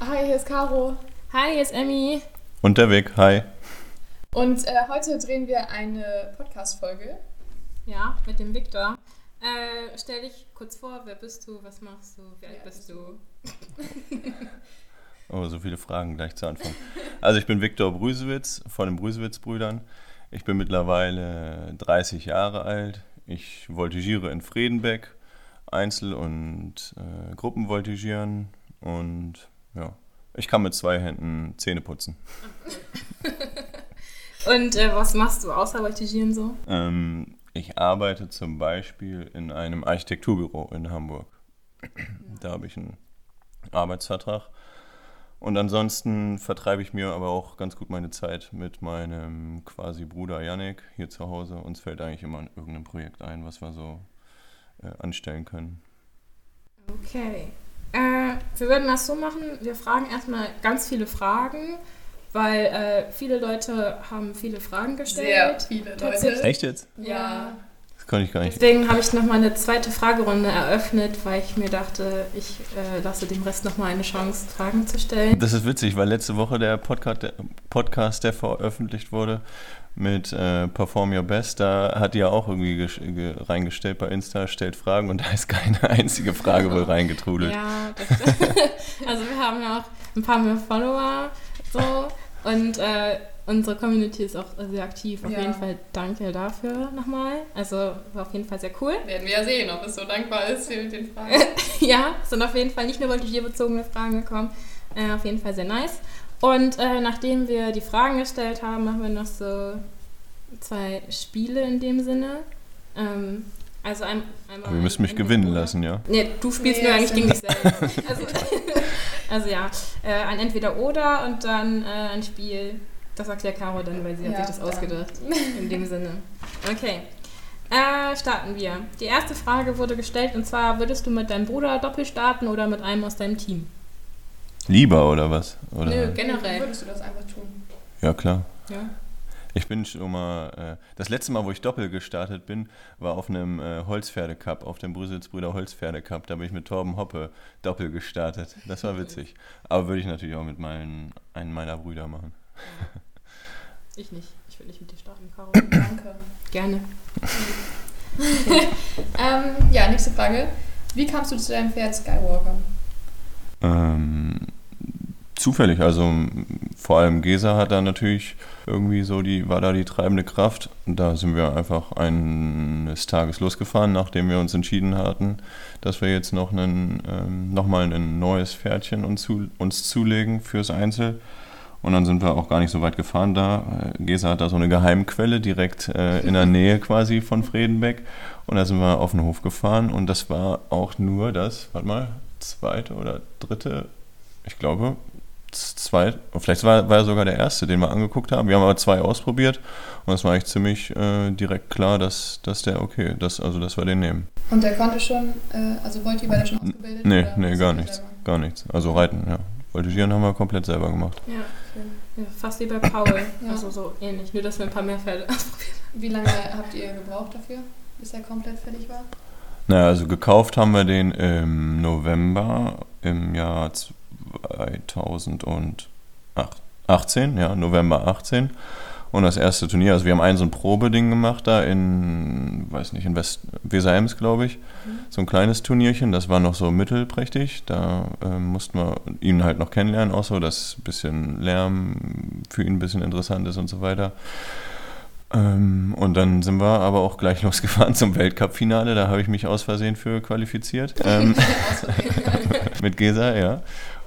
Hi, hier ist Caro. Hi, hier ist Emmy. Und der Weg, hi. Und äh, heute drehen wir eine Podcast-Folge. Ja, mit dem Victor. Äh, stell dich kurz vor, wer bist du, was machst du, wie alt Ja, bist du? Oh, so viele Fragen gleich zu Anfang. Also ich bin Viktor Brüsewitz von den Brüsewitz-Brüdern. Ich bin mittlerweile 30 Jahre alt. Ich voltigiere in Fredenbeck, Einzel- und äh, Gruppenvoltigieren und ja, ich kann mit zwei Händen Zähne putzen. Und äh, was machst du außer Voltigieren so? Ähm, ich arbeite zum Beispiel in einem Architekturbüro in Hamburg. Da habe ich einen Arbeitsvertrag. Und ansonsten vertreibe ich mir aber auch ganz gut meine Zeit mit meinem quasi Bruder Yannick hier zu Hause. Uns fällt eigentlich immer irgendein Projekt ein, was wir so äh, anstellen können. Okay. Äh, wir würden das so machen, wir fragen erstmal ganz viele Fragen, weil äh, viele Leute haben viele Fragen gestellt. viele Tatsächlich. Echt jetzt? Ja. Das kann ich gar nicht. Deswegen habe ich nochmal eine zweite Fragerunde eröffnet, weil ich mir dachte, ich äh, lasse dem Rest nochmal eine Chance, Fragen zu stellen. Das ist witzig, weil letzte Woche der Podcast, der, Podcast, der veröffentlicht wurde mit äh, Perform Your Best, da hat die ja auch irgendwie gesch- ge reingestellt bei Insta, stellt Fragen und da ist keine einzige Frage wohl reingetrudelt. Ja, das also wir haben ja auch ein paar mehr Follower so und äh, unsere Community ist auch sehr aktiv. Auf Ja. jeden Fall danke dafür nochmal. Also war auf jeden Fall sehr cool. Werden wir ja sehen, ob es so dankbar ist hier mit den Fragen. ja, es sind auf jeden Fall nicht nur voltigierbezogene Fragen gekommen. Äh, auf jeden Fall sehr nice. Und äh, nachdem wir die Fragen gestellt haben, machen wir noch so zwei Spiele in dem Sinne. Ähm, also ein, einmal. Aber wir müssen mich entweder gewinnen oder. lassen, ja? Nee, du spielst Nee, nur eigentlich gegen dich selbst. Also, also ja, äh, ein Entweder-Oder und dann äh, ein Spiel. Das erklärt Caro dann, weil sie hat Ja, sich das dann. ausgedacht. In dem Sinne. Okay. Äh, starten wir. Die erste Frage wurde gestellt und zwar: Würdest du mit deinem Bruder doppelt starten oder mit einem aus deinem Team? Lieber oder was? Oder? Nö, generell. Würdest du das einfach tun? Ja, klar. Ja. Ich bin schon mal, äh, das letzte Mal, wo ich doppelt gestartet bin, war auf einem äh, Holzpferde-Cup, auf dem Brüsselsbrüder Holzpferde-Cup. Da bin ich mit Torben Hoppe doppelt gestartet. Das war witzig. Aber würde ich natürlich auch mit meinen, einem meiner Brüder machen. Ich nicht. Ich will nicht mit dir starten, Caro. Danke. Gerne. Ähm, ja, nächste Frage. Wie kamst du zu deinem Pferd Skywalker? Ähm, zufällig, also vor allem Gesa hat da natürlich irgendwie so die, war da die treibende Kraft. Da sind wir einfach eines Tages losgefahren, nachdem wir uns entschieden hatten, dass wir jetzt noch einen, ähm, nochmal ein neues Pferdchen uns, zu, uns zulegen fürs Einzel. Und dann sind wir auch gar nicht so weit gefahren da. Äh, Gesa hat da so eine Geheimquelle direkt äh, in der Nähe quasi von Fredenbeck. Und da sind wir auf den Hof gefahren und das war auch nur das, warte mal, zweite oder dritte, ich glaube, z- zweit, vielleicht war, war er sogar der erste, den wir angeguckt haben. Wir haben aber zwei ausprobiert und es war eigentlich ziemlich äh, direkt klar, dass, dass der okay, dass, also dass wir den nehmen. Und der konnte schon, äh, also Volti war der schon ausgebildet? Nee, oder nee, gar nichts. selber? Gar nichts. Also reiten, ja. Voltigieren haben wir komplett selber gemacht. Ja, ja fast wie bei Paul. Ja. Also so ähnlich. Nur, dass wir ein paar mehr Pferde ausprobiert Wie lange habt ihr gebraucht dafür, bis er komplett fertig war? Naja, also gekauft haben wir den im November im Jahr 2018, ja, November 18. Und das erste Turnier, also wir haben ein so ein Probeding gemacht da in, weiß nicht, in West Weser-Ems, glaube ich. So ein kleines Turnierchen, das war noch so mittelprächtig. Da ähm, mussten wir ihn halt noch kennenlernen, auch so, dass ein bisschen Lärm für ihn ein bisschen interessant ist und so weiter. Ähm, und dann sind wir aber auch gleich losgefahren zum Weltcup-Finale. Da habe ich mich aus Versehen für qualifiziert. Ähm, mit Gesa, ja.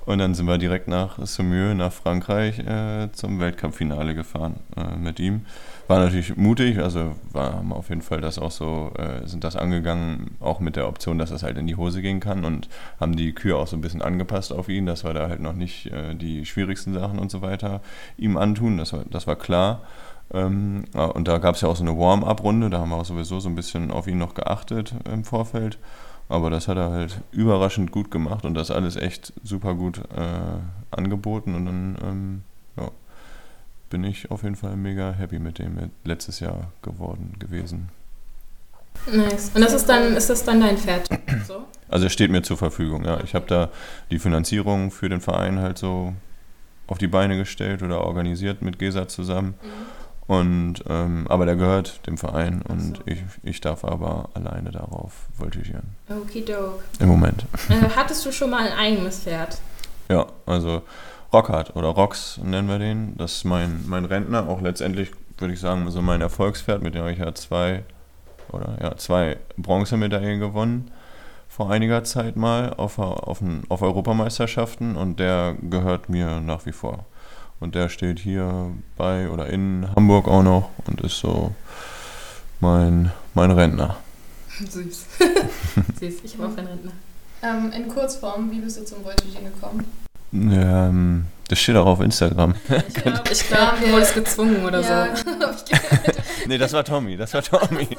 Und dann sind wir direkt nach Saumur, nach Frankreich, äh, zum Weltcup-Finale gefahren äh, mit ihm. War natürlich mutig, also war, haben auf jeden Fall das auch so, äh, sind das angegangen, auch mit der Option, dass das halt in die Hose gehen kann und haben die Kühe auch so ein bisschen angepasst auf ihn, dass wir da halt noch nicht äh, die schwierigsten Sachen und so weiter ihm antun, das war, das war klar. Ähm, und da gab es ja auch so eine Warm-up-Runde, da haben wir auch sowieso so ein bisschen auf ihn noch geachtet im Vorfeld. Aber das hat er halt überraschend gut gemacht und das alles echt super gut äh, angeboten. Und dann ähm, ja, bin ich auf jeden Fall mega happy mit dem letztes Jahr geworden gewesen. Nice. Und das ist dann, ist das dann dein Pferd? So? Also er steht mir zur Verfügung, ja. Ich habe da die Finanzierung für den Verein halt so auf die Beine gestellt oder organisiert mit Gesa zusammen. Mhm. Und ähm, aber der gehört dem Verein und so. ich, ich darf aber alleine darauf voltigieren. Okidok. Im Moment. Äh, hattest du schon mal ein eigenes Pferd? Ja, also Rockhard oder Rox nennen wir den. Das ist mein, mein Rentner, auch letztendlich würde ich sagen, so mein Erfolgspferd, mit dem habe ich ja zwei oder ja, zwei Bronzemedaillen gewonnen vor einiger Zeit mal auf, auf, auf Europameisterschaften und der gehört mir nach wie vor. Und der steht hier bei oder in Hamburg auch noch und ist so mein, mein Rentner. Süß. Süß, ich habe auch einen Rentner. Ähm, in Kurzform, wie bist du zum Voltigieren gekommen? Ähm, das steht auch auf Instagram. Ich glaube, ich glaub, du wurdest gezwungen oder ja, so. hab ich gehört. nee, das war Tommy, das war Tommy.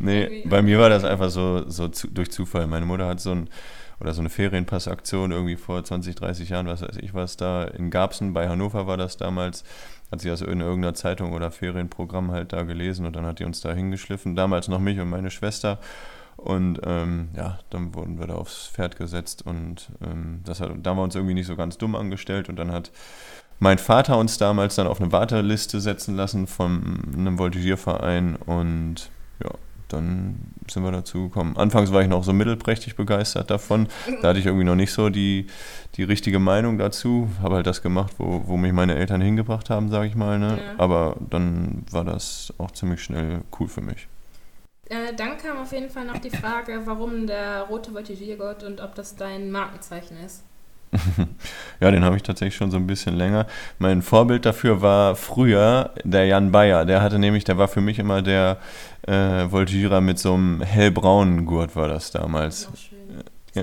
Nee, bei mir war das einfach so, so zu, durch Zufall. Meine Mutter hat so ein oder so eine Ferienpassaktion irgendwie vor 20, 30 Jahren, was weiß ich was, da in Garbsen, bei Hannover war das damals, hat sie das in irgendeiner Zeitung oder Ferienprogramm halt da gelesen und dann hat die uns da hingeschliffen, damals noch mich und meine Schwester. Und ähm, ja, dann wurden wir da aufs Pferd gesetzt und ähm, das hat, da haben wir uns irgendwie nicht so ganz dumm angestellt. Und dann hat mein Vater uns damals dann auf eine Warteliste setzen lassen von einem Voltigierverein. Und ja, dann sind wir dazu gekommen. Anfangs war ich noch so mittelprächtig begeistert davon. Da hatte ich irgendwie noch nicht so die, die richtige Meinung dazu. Habe halt das gemacht, wo, wo mich meine Eltern hingebracht haben, sage ich mal. Ne? Ja. Aber dann war das auch ziemlich schnell cool für mich. Äh, dann kam auf jeden Fall noch die Frage, warum der rote Voltigiergott und ob das dein Markenzeichen ist. Ja, den habe ich tatsächlich schon so ein bisschen länger. Mein Vorbild dafür war früher der Jan Bayer. Der hatte nämlich, der war für mich immer der äh, Voltigierer mit so einem hellbraunen Gurt, war das damals. Schön. Ja.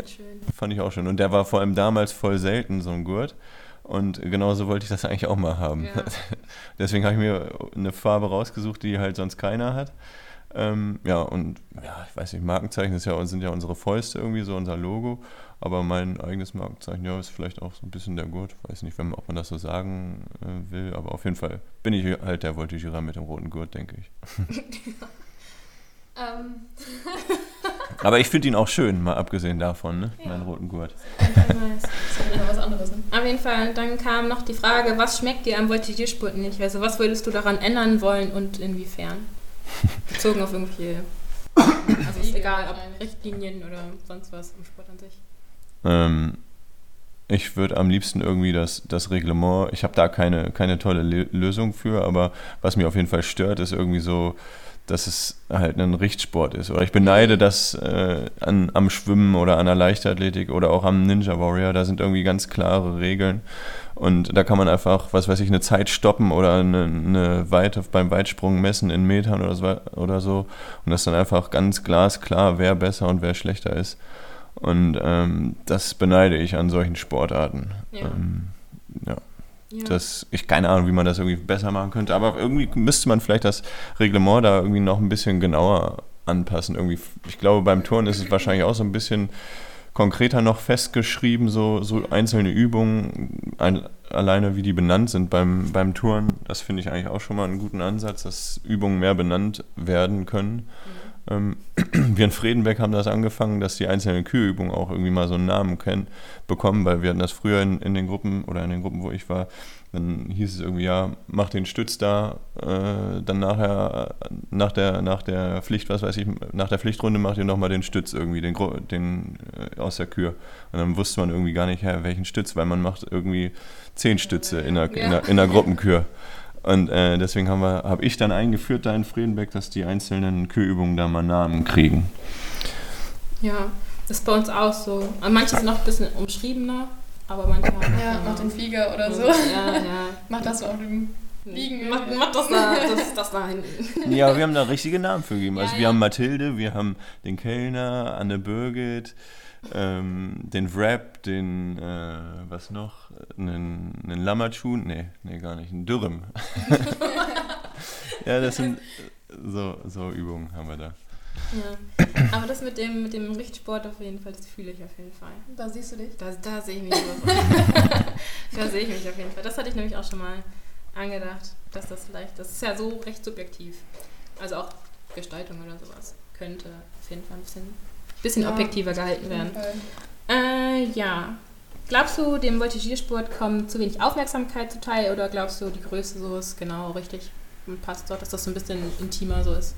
Fand ich auch schön. Und der war vor allem damals voll selten, so ein Gurt. Und genauso wollte ich das eigentlich auch mal haben. Ja. Deswegen habe ich mir eine Farbe rausgesucht, die halt sonst keiner hat. Ähm, ja, und ja, ich weiß nicht, Markenzeichen ist ja, sind ja unsere Fäuste irgendwie, so unser Logo. Aber mein eigenes Markenzeichen, ja, ist vielleicht auch so ein bisschen der Gurt. Weiß nicht, wenn, ob man das so sagen äh, will, aber auf jeden Fall bin ich halt der Voltigierer mit dem roten Gurt, denke ich. Ähm, Aber ich finde ihn auch schön, mal abgesehen davon, ne? Ja. meinen roten Gurt. Was anderes. Ne? Auf jeden Fall, dann kam noch die Frage, was schmeckt dir am Voltigiersport nicht? Also was würdest du daran ändern wollen und inwiefern? Bezogen auf irgendwelche, also ist egal, ob Richtlinien oder sonst was im Sport an sich. Ähm, ich würde am liebsten irgendwie das, das Reglement, ich habe da keine, keine tolle Le Lösung für, aber was mir auf jeden Fall stört, ist irgendwie so, dass es halt ein Richtsport ist. Oder ich beneide das äh, an, am Schwimmen oder an der Leichtathletik oder auch am Ninja Warrior. Da sind irgendwie ganz klare Regeln. Und da kann man einfach, was weiß ich, eine Zeit stoppen oder eine, eine Weite beim Weitsprung messen in Metern oder so, oder so. Und das ist dann einfach ganz glasklar, wer besser und wer schlechter ist. Und ähm, das beneide ich an solchen Sportarten. Ja. Ähm, ja. Ja. Das, ich keine Ahnung, wie man das irgendwie besser machen könnte, aber irgendwie müsste man vielleicht das Reglement da irgendwie noch ein bisschen genauer anpassen. Irgendwie, ich glaube, beim Turnen ist es wahrscheinlich auch so ein bisschen konkreter noch festgeschrieben, so, so einzelne Übungen, ein, alleine wie die benannt sind beim, beim Touren. Das finde ich eigentlich auch schon mal einen guten Ansatz, dass Übungen mehr benannt werden können. Ähm, wir in Fredenbeck haben das angefangen, dass die einzelnen Kühlübungen auch irgendwie mal so einen Namen kennen, bekommen, weil wir hatten das früher in, in den Gruppen oder in den Gruppen, wo ich war, dann hieß es irgendwie, ja, mach den Stütz da, äh, dann nachher, nach der, nach der Pflicht, was weiß ich, nach der Pflichtrunde macht ihr nochmal den Stütz irgendwie, den, den äh, aus der Kür. Und dann wusste man irgendwie gar nicht, ja, welchen Stütz, weil man macht irgendwie zehn Stütze in der, in der, in der Gruppenkür. Und äh, deswegen habe ich dann eingeführt da in Friedenbeck, dass die einzelnen Kühlübungen da mal Namen kriegen. ja, das ist bei uns auch so. Manche sind noch ein bisschen umschriebener, aber manche haben Ja, auch mach den Flieger oder so. Ja, ja. Mach das auf dem Liegen. Mach, mach das da, das, das da hinten. Ja, aber wir haben da richtige Namen für gegeben. Also Ja, wir ja. haben Mathilde, wir haben den Kellner, Anne Birgit, ähm, den Wrap, den, äh, was noch? Einen, einen Lammertschuh? Nee, nee, gar nicht. Einen Dürrem. ja, das sind so, so Übungen haben wir da. Ja. Aber das mit dem, mit dem Richtsport auf jeden Fall, das fühle ich auf jeden Fall. Da siehst du dich. Da, da sehe ich mich da sehe ich mich auf jeden Fall. Das hatte ich nämlich auch schon mal angedacht, dass das vielleicht, das ist ja so recht subjektiv. Also auch Gestaltung oder sowas könnte auf jeden Fall ein bisschen bisschen Ja. objektiver gehalten werden. Äh, ja. Glaubst du, dem Voltigiersport kommt zu wenig Aufmerksamkeit zuteil oder glaubst du, die Größe so ist genau richtig und passt dort, dass das so ein bisschen intimer so ist?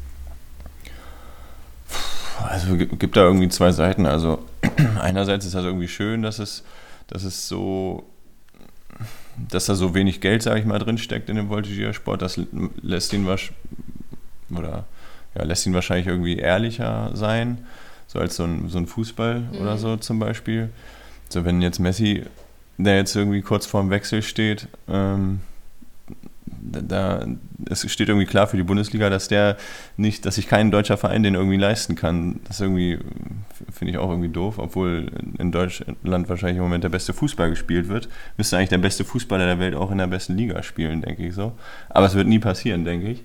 Also gi- gibt da irgendwie zwei Seiten. Also einerseits ist das irgendwie schön, dass es, dass es so, dass da so wenig Geld, sage ich mal, drin steckt in dem Voltigiersport. Das lässt ihn wasch oder ja, lässt ihn wahrscheinlich irgendwie ehrlicher sein, so als so ein, so ein Fußball Mhm. oder so zum Beispiel. So wenn jetzt Messi, der jetzt irgendwie kurz vorm Wechsel steht, ähm, da, es steht irgendwie klar für die Bundesliga, dass der nicht, dass sich kein deutscher Verein den irgendwie leisten kann. Das irgendwie, finde ich auch irgendwie doof, obwohl in Deutschland wahrscheinlich im Moment der beste Fußball gespielt wird. Müsste eigentlich der beste Fußballer der Welt auch in der besten Liga spielen, denke ich so. Aber es wird nie passieren, denke ich.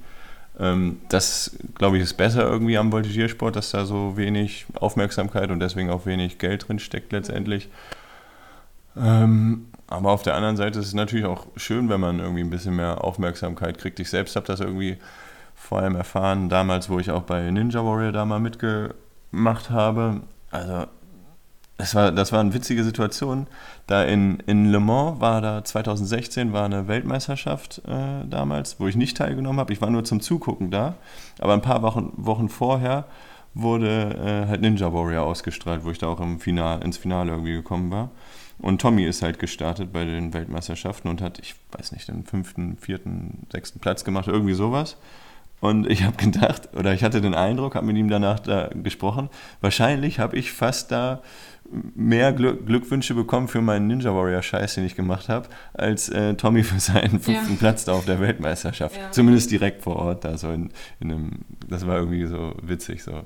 Ähm, das, glaube ich, ist besser irgendwie am Voltigiersport, dass da so wenig Aufmerksamkeit und deswegen auch wenig Geld drin steckt letztendlich. Ähm, aber auf der anderen Seite ist es natürlich auch schön, wenn man irgendwie ein bisschen mehr Aufmerksamkeit kriegt. Ich selbst habe das irgendwie vor allem erfahren, damals, wo ich auch bei Ninja Warrior da mal mitgemacht habe. Also, das war, das war eine witzige Situation. Da in, in Le Mans war da 2016 war eine Weltmeisterschaft äh, damals, wo ich nicht teilgenommen habe. Ich war nur zum Zugucken da. Aber ein paar Wochen, Wochen vorher wurde äh, halt Ninja Warrior ausgestrahlt, wo ich da auch im Final, ins Finale irgendwie gekommen war. Und Tommy ist halt gestartet bei den Weltmeisterschaften und hat, ich weiß nicht, den fünften, vierten, sechsten Platz gemacht, irgendwie sowas. Und ich habe gedacht, oder ich hatte den Eindruck, habe mit ihm danach da gesprochen, wahrscheinlich habe ich fast da mehr Glück, Glückwünsche bekommen für meinen Ninja Warrior Scheiß, den ich gemacht habe, als äh, Tommy für seinen fünften Ja. Platz da auf der Weltmeisterschaft. Ja. Zumindest direkt vor Ort, da so in, in einem, das war irgendwie so witzig, so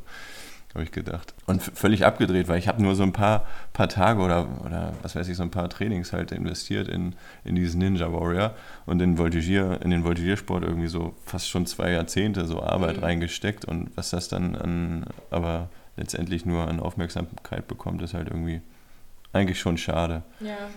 habe ich gedacht. Und völlig abgedreht, weil ich habe nur so ein paar, paar Tage oder, oder was weiß ich, so ein paar Trainings halt investiert in, in diesen Ninja Warrior und in, Voltigier, in den Voltigiersport irgendwie so fast schon zwei Jahrzehnte so Arbeit Mhm. reingesteckt und was das dann an, aber letztendlich nur an Aufmerksamkeit bekommt, ist halt irgendwie eigentlich schon schade. Ja.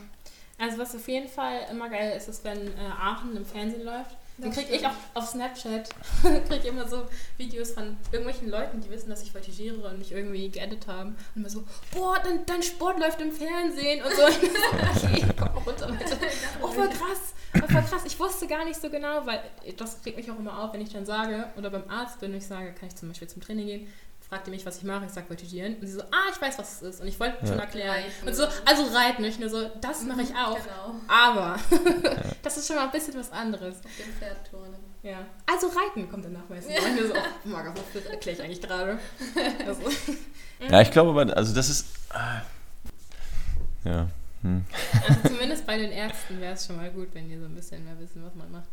Also was auf jeden Fall immer geil ist, ist, wenn äh, Aachen im Fernsehen läuft. Dann kriege ich auch auf Snapchat krieg ich immer so Videos von irgendwelchen Leuten, die wissen, dass ich voltigiere und mich irgendwie geedit haben. Und immer so, boah, dein, dein Sport läuft im Fernsehen und so. Und ich so, okay, komm mal runter bitte. Oh, voll krass. Oh, voll krass. Ich wusste gar nicht so genau, weil das regt mich auch immer auf, wenn ich dann sage, oder beim Arzt bin und ich sage, kann ich zum Beispiel zum Training gehen, fragt ihr mich, was ich mache, ich sage voltigieren. Und sie so, ah, ich weiß, was es ist. Und ich wollte Ja. schon erklären. Reiten. Und so, also reiten. Ich nur so, das mache ich auch. Genau. Aber das ist schon mal ein bisschen was anderes. Auf dem Pferd turnen. Ja. Also reiten kommt danach meistens. Und ich nur so, oh, Marga, wofür erkläre ich eigentlich gerade? Also, Ja, ich glaube aber, also das ist. ah, Ja. Hm. also zumindest bei den Ärzten wäre es schon mal gut, wenn die so ein bisschen mehr wissen, was man macht.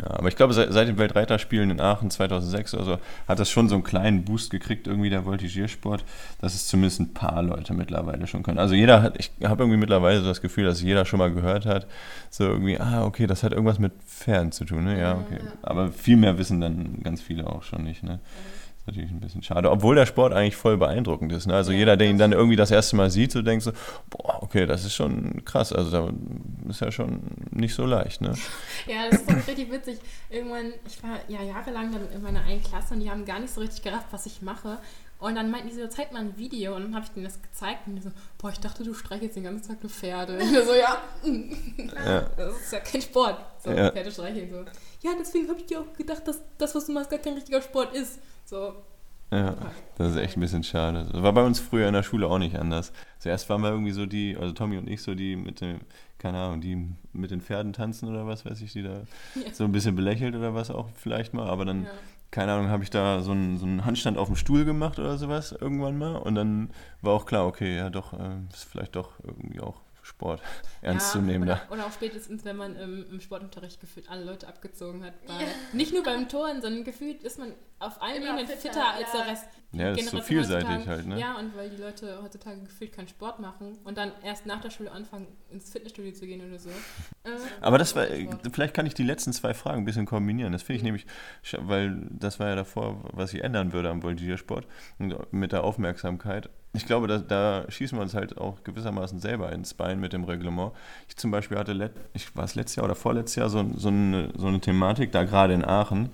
Ja, aber ich glaube, seit, seit den Weltreiterspielen in Aachen 2006 oder so, hat das schon so einen kleinen Boost gekriegt, irgendwie der Voltigiersport, dass es zumindest ein paar Leute mittlerweile schon können. Also jeder hat, ich habe irgendwie mittlerweile so das Gefühl, dass jeder schon mal gehört hat, so irgendwie, ah, okay, das hat irgendwas mit Pferden zu tun, ne? Ja, okay. Aber viel mehr wissen dann ganz viele auch schon nicht, ne? Ist natürlich ein bisschen schade. Obwohl der Sport eigentlich voll beeindruckend ist. Ne? Also Ja, jeder, der ihn dann irgendwie das erste Mal sieht, so denkt so, boah, okay, das ist schon krass. Also da ist ja schon nicht so leicht. Ne? Ja, das ist auch richtig witzig. Irgendwann, ich war ja jahrelang dann in meiner einen Klasse und die haben gar nicht so richtig gerafft, was ich mache. Und dann meinten die so, zeig mal ein Video. Und dann habe ich denen das gezeigt und die so, boah, ich dachte, du streichelst den ganzen Tag nur Pferde. Und ich so, ja, Ja. das ist ja kein Sport. So, Ja. Pferde streicheln so. Ja, deswegen habe ich dir auch gedacht, dass das, was du machst, gar kein richtiger Sport ist. So, Ja, das ist echt ein bisschen schade. Das war bei uns früher in der Schule auch nicht anders. Zuerst waren wir irgendwie so die, also Tommy und ich so die mit dem, keine Ahnung, die mit den Pferden tanzen oder was weiß ich, die da Ja. so ein bisschen belächelt oder was auch vielleicht mal. Aber dann. Keine Ahnung, habe ich da so einen, so einen Handstand auf dem Stuhl gemacht oder sowas irgendwann mal. Und dann war auch klar, okay, ja doch, äh, ist vielleicht doch irgendwie auch Sport ernst ja, zu nehmen oder, da. oder auch spätestens, wenn man im, im Sportunterricht gefühlt alle Leute abgezogen hat. Weil Nicht nur beim Toren, sondern gefühlt ist man auf allen Ebenen fitter, fitter als ja. der Rest. Ja, das ist so vielseitig heutzutage- halt, ne? Ja, und weil die Leute heutzutage gefühlt keinen Sport machen und dann erst nach der Schule anfangen, ins Fitnessstudio zu gehen oder so. Äh, Aber das war, äh, vielleicht kann ich die letzten zwei Fragen ein bisschen kombinieren. Das finde ich nämlich, sch- weil das war ja davor, was ich ändern würde am Voltigiersport und mit der Aufmerksamkeit. Ich glaube, da, da schießen wir uns halt auch gewissermaßen selber ins Bein mit dem Reglement. Ich zum Beispiel hatte, let, ich war es letztes Jahr oder vorletztes Jahr so, so, eine, so eine Thematik, da gerade in Aachen,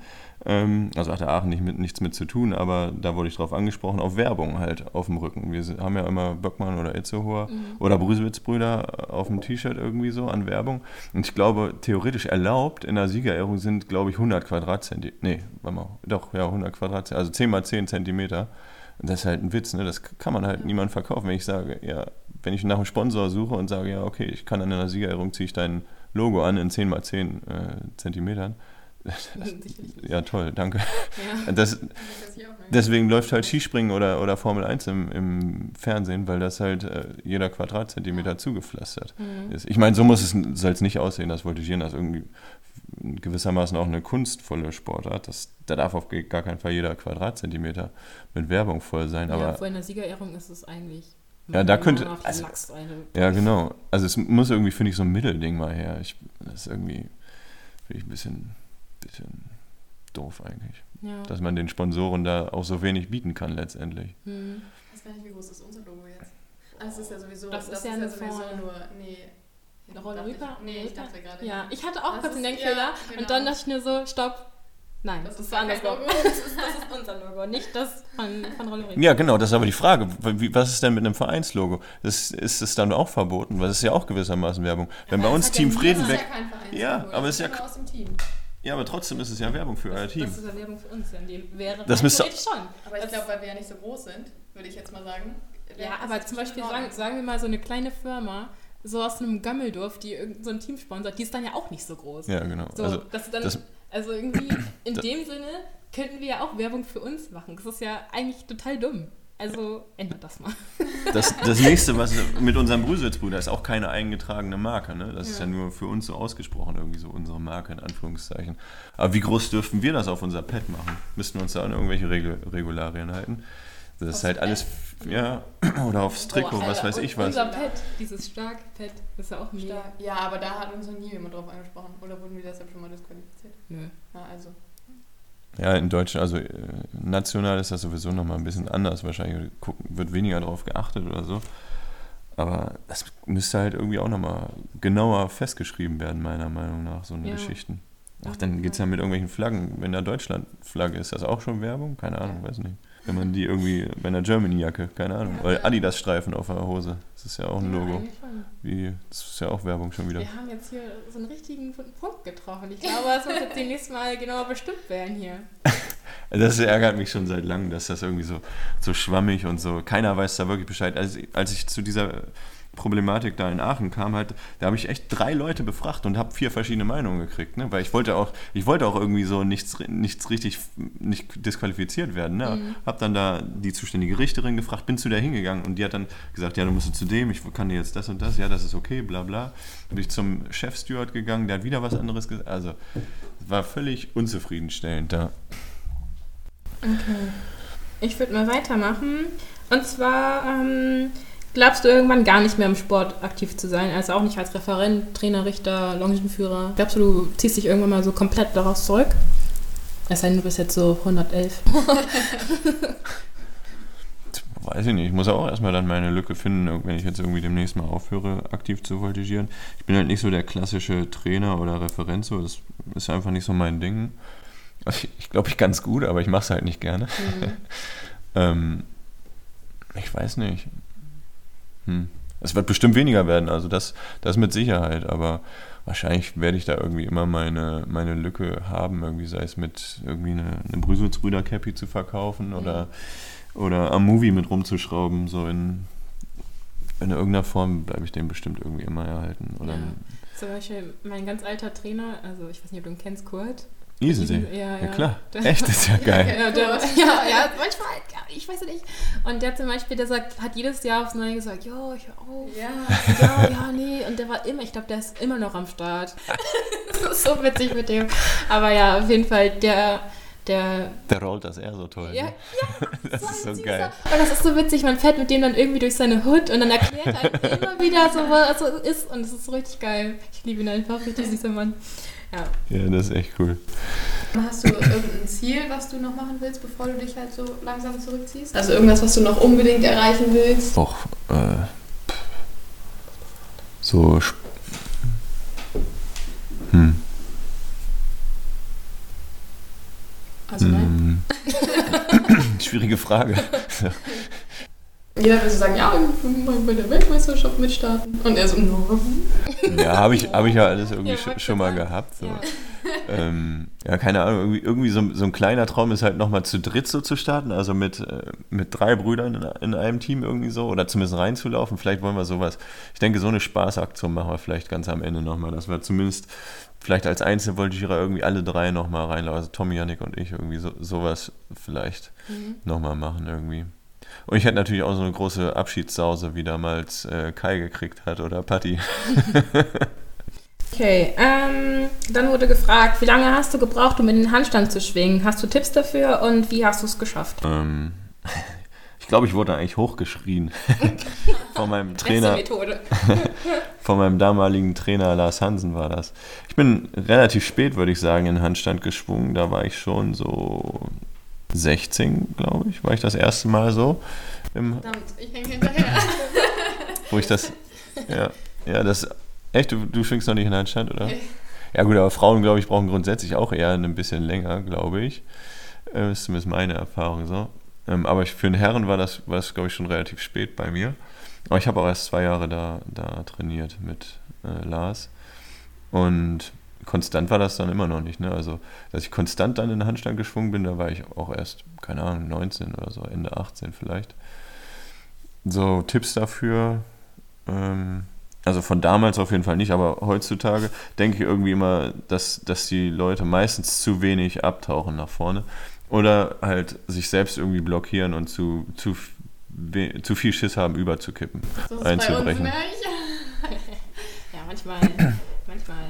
Ähm, also hatte Aachen nicht mit, nichts mit zu tun, aber da wurde ich drauf angesprochen, auf Werbung halt auf dem Rücken. Wir haben ja immer Böckmann oder Itzehoer mhm. oder Brüsewitz-Brüder auf dem T-Shirt irgendwie so an Werbung. Und ich glaube, theoretisch erlaubt in der Siegerehrung sind, glaube ich, 100 Quadratzentimeter. Nee, warte mal, doch, ja, 100 Quadratzentimeter, also 10 mal 10 Zentimeter. Und das ist halt ein Witz, ne? das kann man halt niemand verkaufen. Wenn ich sage, ja, wenn ich nach einem Sponsor suche und sage, ja, okay, ich kann an einer Siegerehrung, ziehe ich dein Logo an in 10 mal 10 äh, Zentimetern, ja, toll, danke. Ja. Das, deswegen läuft halt Skispringen oder, oder Formel 1 im, im Fernsehen, weil das halt äh, jeder Quadratzentimeter zugepflastert mhm. ist. Ich meine, so muss es soll es nicht aussehen, das Voltigieren, das irgendwie gewissermaßen auch eine kunstvolle Sportart. Das, da darf auf gar keinen Fall jeder Quadratzentimeter mit Werbung voll sein. Aber ja, vor einer Siegerehrung ist es eigentlich. Ja, da könnte. Also, ja, genau. Also es muss irgendwie, finde ich, so ein Mittelding mal her. Ich, das ist irgendwie, finde ich ein bisschen bisschen doof eigentlich. Ja. Dass man den Sponsoren da auch so wenig bieten kann letztendlich. Hm. Ich weiß gar nicht, wie groß ist unser Logo jetzt? Ah, das ist ja sowieso, das, das ist, ja, ist ja sowieso nur, nee. Eine Rolle rüber? Nee, ich dachte gerade. Ja, ich hatte auch kurz den Denkfehler ja, genau. und dann dachte ich mir so, stopp, Nein, das, das ist anders Logo. Das ist, das ist, unser Logo, nicht das von, von Rollerica. Ja, genau, das ist aber die Frage. Was ist denn mit einem Vereinslogo? Das, ist es dann auch verboten? Weil das ist ja auch gewissermaßen Werbung. Wenn bei uns Team Friedenbeck. Ja, ja, aber es ist ja. Aus dem Team. Ja, aber trotzdem ist es ja Werbung für das, euer Team. Das ist ja Werbung für uns, in dem wäre das müsste schon. Aber ich glaube, weil wir ja nicht so groß sind, würde ich jetzt mal sagen. Ja, aber zum Beispiel sagen, sagen wir mal so eine kleine Firma, so aus einem Gammeldorf, die so ein Team sponsert, die ist dann ja auch nicht so groß. Ja, genau. So, also, dann, das, also irgendwie in dem Sinne könnten wir ja auch Werbung für uns machen. Das ist ja eigentlich total dumm. Also ändert das mal. Das, das nächste, was mit unserem Brüsewitz-Bruder ist auch keine eingetragene Marke. Ne? Das ja. ist ja nur für uns so ausgesprochen, irgendwie so unsere Marke in Anführungszeichen. Aber wie groß dürften wir das auf unser Pad machen? Müssten wir uns da an irgendwelche Regul Regularien halten? Das ist halt alles, ja, oder aufs Trikot, was weiß ich was. Unser Pad, dieses Stark-Pad, ist ja auch mega. Ja, aber da hat uns noch nie jemand drauf angesprochen. Oder wurden wir deshalb schon mal disqualifiziert? Nö. Ja, also. Ja, in Deutschland, also äh, national ist das sowieso nochmal ein bisschen anders. Wahrscheinlich wird weniger darauf geachtet oder so. Aber das müsste halt irgendwie auch nochmal genauer festgeschrieben werden, meiner Meinung nach, so eine ja. Geschichten. Ach, dann geht es ja mit irgendwelchen Flaggen. Wenn da Deutschland-Flagge ist, das auch schon Werbung? Keine Ahnung, weiß nicht wenn man die irgendwie bei einer Germany-Jacke, keine Ahnung, oder Adidas-Streifen auf der Hose. Das ist ja auch ein Logo. Wie, das ist ja auch Werbung schon wieder. Wir haben jetzt hier so einen richtigen Punkt getroffen. Ich glaube, es muss jetzt demnächst mal genauer bestimmt werden hier. das ärgert mich schon seit langem, dass das irgendwie so, so schwammig und so. Keiner weiß da wirklich Bescheid. Als, als ich zu dieser Problematik da in Aachen kam, halt, da habe ich echt drei Leute befragt und habe vier verschiedene Meinungen gekriegt, ne? Weil ich wollte auch, ich wollte auch irgendwie so nichts, nichts richtig, nicht disqualifiziert werden. Ne? Mhm. Habe dann da die zuständige Richterin gefragt, bin zu der hingegangen und die hat dann gesagt, ja, du musst zu dem, ich kann dir jetzt das und das, ja, das ist okay, bla bla. Bin ich zum Chefsteward gegangen, der hat wieder was anderes gesagt. Also war völlig unzufriedenstellend da. Okay. Ich würde mal weitermachen. Und zwar ähm, glaubst du irgendwann gar nicht mehr im Sport aktiv zu sein, also auch nicht als Referent, Trainer, Richter, Longenführer? Glaubst du, du ziehst dich irgendwann mal so komplett daraus zurück? Es sei denn, du bist jetzt so 111. Weiß ich nicht. Ich muss auch erstmal dann meine Lücke finden, wenn ich jetzt irgendwie demnächst mal aufhöre, aktiv zu voltigieren. Ich bin halt nicht so der klassische Trainer oder Referent, so. Das ist einfach nicht so mein Ding. Ich, ich glaube, ich kann es gut, aber ich mache es halt nicht gerne. Mhm. ähm, ich weiß nicht. Hm. Es wird bestimmt weniger werden, also das, das mit Sicherheit, aber wahrscheinlich werde ich da irgendwie immer meine, meine Lücke haben, irgendwie sei es mit irgendwie eine, eine Brüselsbrüder-Cappy zu verkaufen oder, oder am Movie mit rumzuschrauben, so in, in irgendeiner Form bleibe ich dem bestimmt irgendwie immer erhalten. Oder ja. Zum Beispiel mein ganz alter Trainer, also ich weiß nicht, ob du ihn kennst, Kurt, Isensee. Ja, ja, ja, klar. Echt, das ist ja geil. ja, der, ja, ja, manchmal, ja, ich weiß ja nicht. Und der zum Beispiel, der sagt, hat jedes Jahr aufs Neue gesagt, jo, ich hör auf. Ja. ja, ja, nee. Und der war immer, ich glaube, der ist immer noch am Start. das ist so witzig mit dem. Aber ja, auf jeden Fall, der, der. Der rollt das eher so toll. Ja, ne? ja das ist so geil. Und das ist so witzig, man fährt mit dem dann irgendwie durch seine Hut und dann erklärt er immer wieder so, was es ist. Und es ist so richtig geil. Ich liebe ihn einfach, richtig süßer Mann. Ja. ja, das ist echt cool. Hast du irgendein Ziel, was du noch machen willst, bevor du dich halt so langsam zurückziehst? Also irgendwas, was du noch unbedingt erreichen willst? Doch, äh, so. Hm. Also nein. Hm. Schwierige Frage. Jeder will so sagen, ja, will bei der Weltmeisterschaft mitstarten. Und er so, no. Ja, habe ich, hab ich ja alles irgendwie Ja, schon, mal gehabt. So. Ja. Ähm, ja, keine Ahnung, irgendwie, irgendwie so, so ein kleiner Traum ist halt nochmal zu dritt so zu starten, also mit, äh, mit drei Brüdern in, in einem Team irgendwie so, oder zumindest reinzulaufen. Vielleicht wollen wir sowas. Ich denke, so eine Spaßaktion machen wir vielleicht ganz am Ende nochmal, dass wir zumindest vielleicht als Einzelvoltigierer irgendwie alle drei nochmal reinlaufen, also Tommy, Yannick und ich, irgendwie so, sowas vielleicht Mhm. nochmal machen irgendwie. Und ich hätte natürlich auch so eine große Abschiedssause, wie damals äh, Kai gekriegt hat oder Patti. Okay, ähm, dann wurde gefragt, wie lange hast du gebraucht, um in den Handstand zu schwingen? Hast du Tipps dafür und wie hast du es geschafft? Ähm, ich glaube, ich wurde eigentlich hochgeschrien von meinem Trainer, Methode. von meinem damaligen Trainer Lars Hansen war das. Ich bin relativ spät, würde ich sagen, in den Handstand geschwungen. Da war ich schon so 16, glaube ich, war ich das erste Mal so, im, Verdammt, ich hänge hinterher. wo ich das, ja, ja, das, echt, du, du schwingst noch nicht in den Handstand, oder? Ja gut, aber Frauen, glaube ich, brauchen grundsätzlich auch eher ein bisschen länger, glaube ich. Äh, ist zumindest meine Erfahrung so. Ähm, aber ich, für den Herren war das, war das glaube ich, schon relativ spät bei mir. Aber ich habe auch erst zwei Jahre da, da trainiert mit äh, Lars. Und konstant war das dann immer noch nicht. Ne? Also, dass ich konstant dann in den Handstand geschwungen bin, da war ich auch erst, keine Ahnung, 19 oder so, Ende 18 vielleicht. So, Tipps dafür. Ähm, also von damals auf jeden Fall nicht, aber heutzutage denke ich irgendwie immer, dass, dass die Leute meistens zu wenig abtauchen nach vorne oder halt sich selbst irgendwie blockieren und zu, zu, zu viel Schiss haben, überzukippen. Das ist bei uns Einzubrechen. Ja, manchmal, manchmal,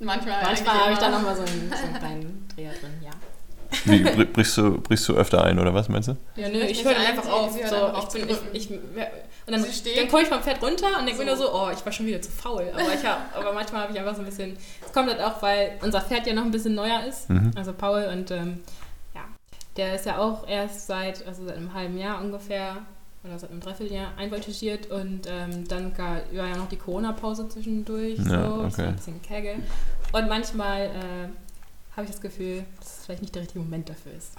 Manchmal, manchmal habe ich da nochmal so einen, so einen kleinen Dreher drin, ja. Wie, br- brichst, du, brichst du öfter ein oder was meinst du? Ja, nö, Ich ich bin höre einfach auf. So, ich bin, ich, ich, und dann, dann komme ich vom Pferd runter und denke mir nur So. so, oh, ich war schon wieder zu faul. Aber, ich hab, aber manchmal habe ich einfach so ein bisschen. Es kommt halt auch, weil unser Pferd ja noch ein bisschen neuer ist. Mhm. Also Paul und ähm, ja, der ist ja auch erst seit, also seit einem halben Jahr ungefähr oder seit einem Dreivierteljahr einvoltigiert und ähm, dann gar, war ja noch die Corona-Pause zwischendurch. Ja, so, okay. ein bisschen Kegel. Und manchmal äh, habe ich das Gefühl, dass es vielleicht nicht der richtige Moment dafür ist.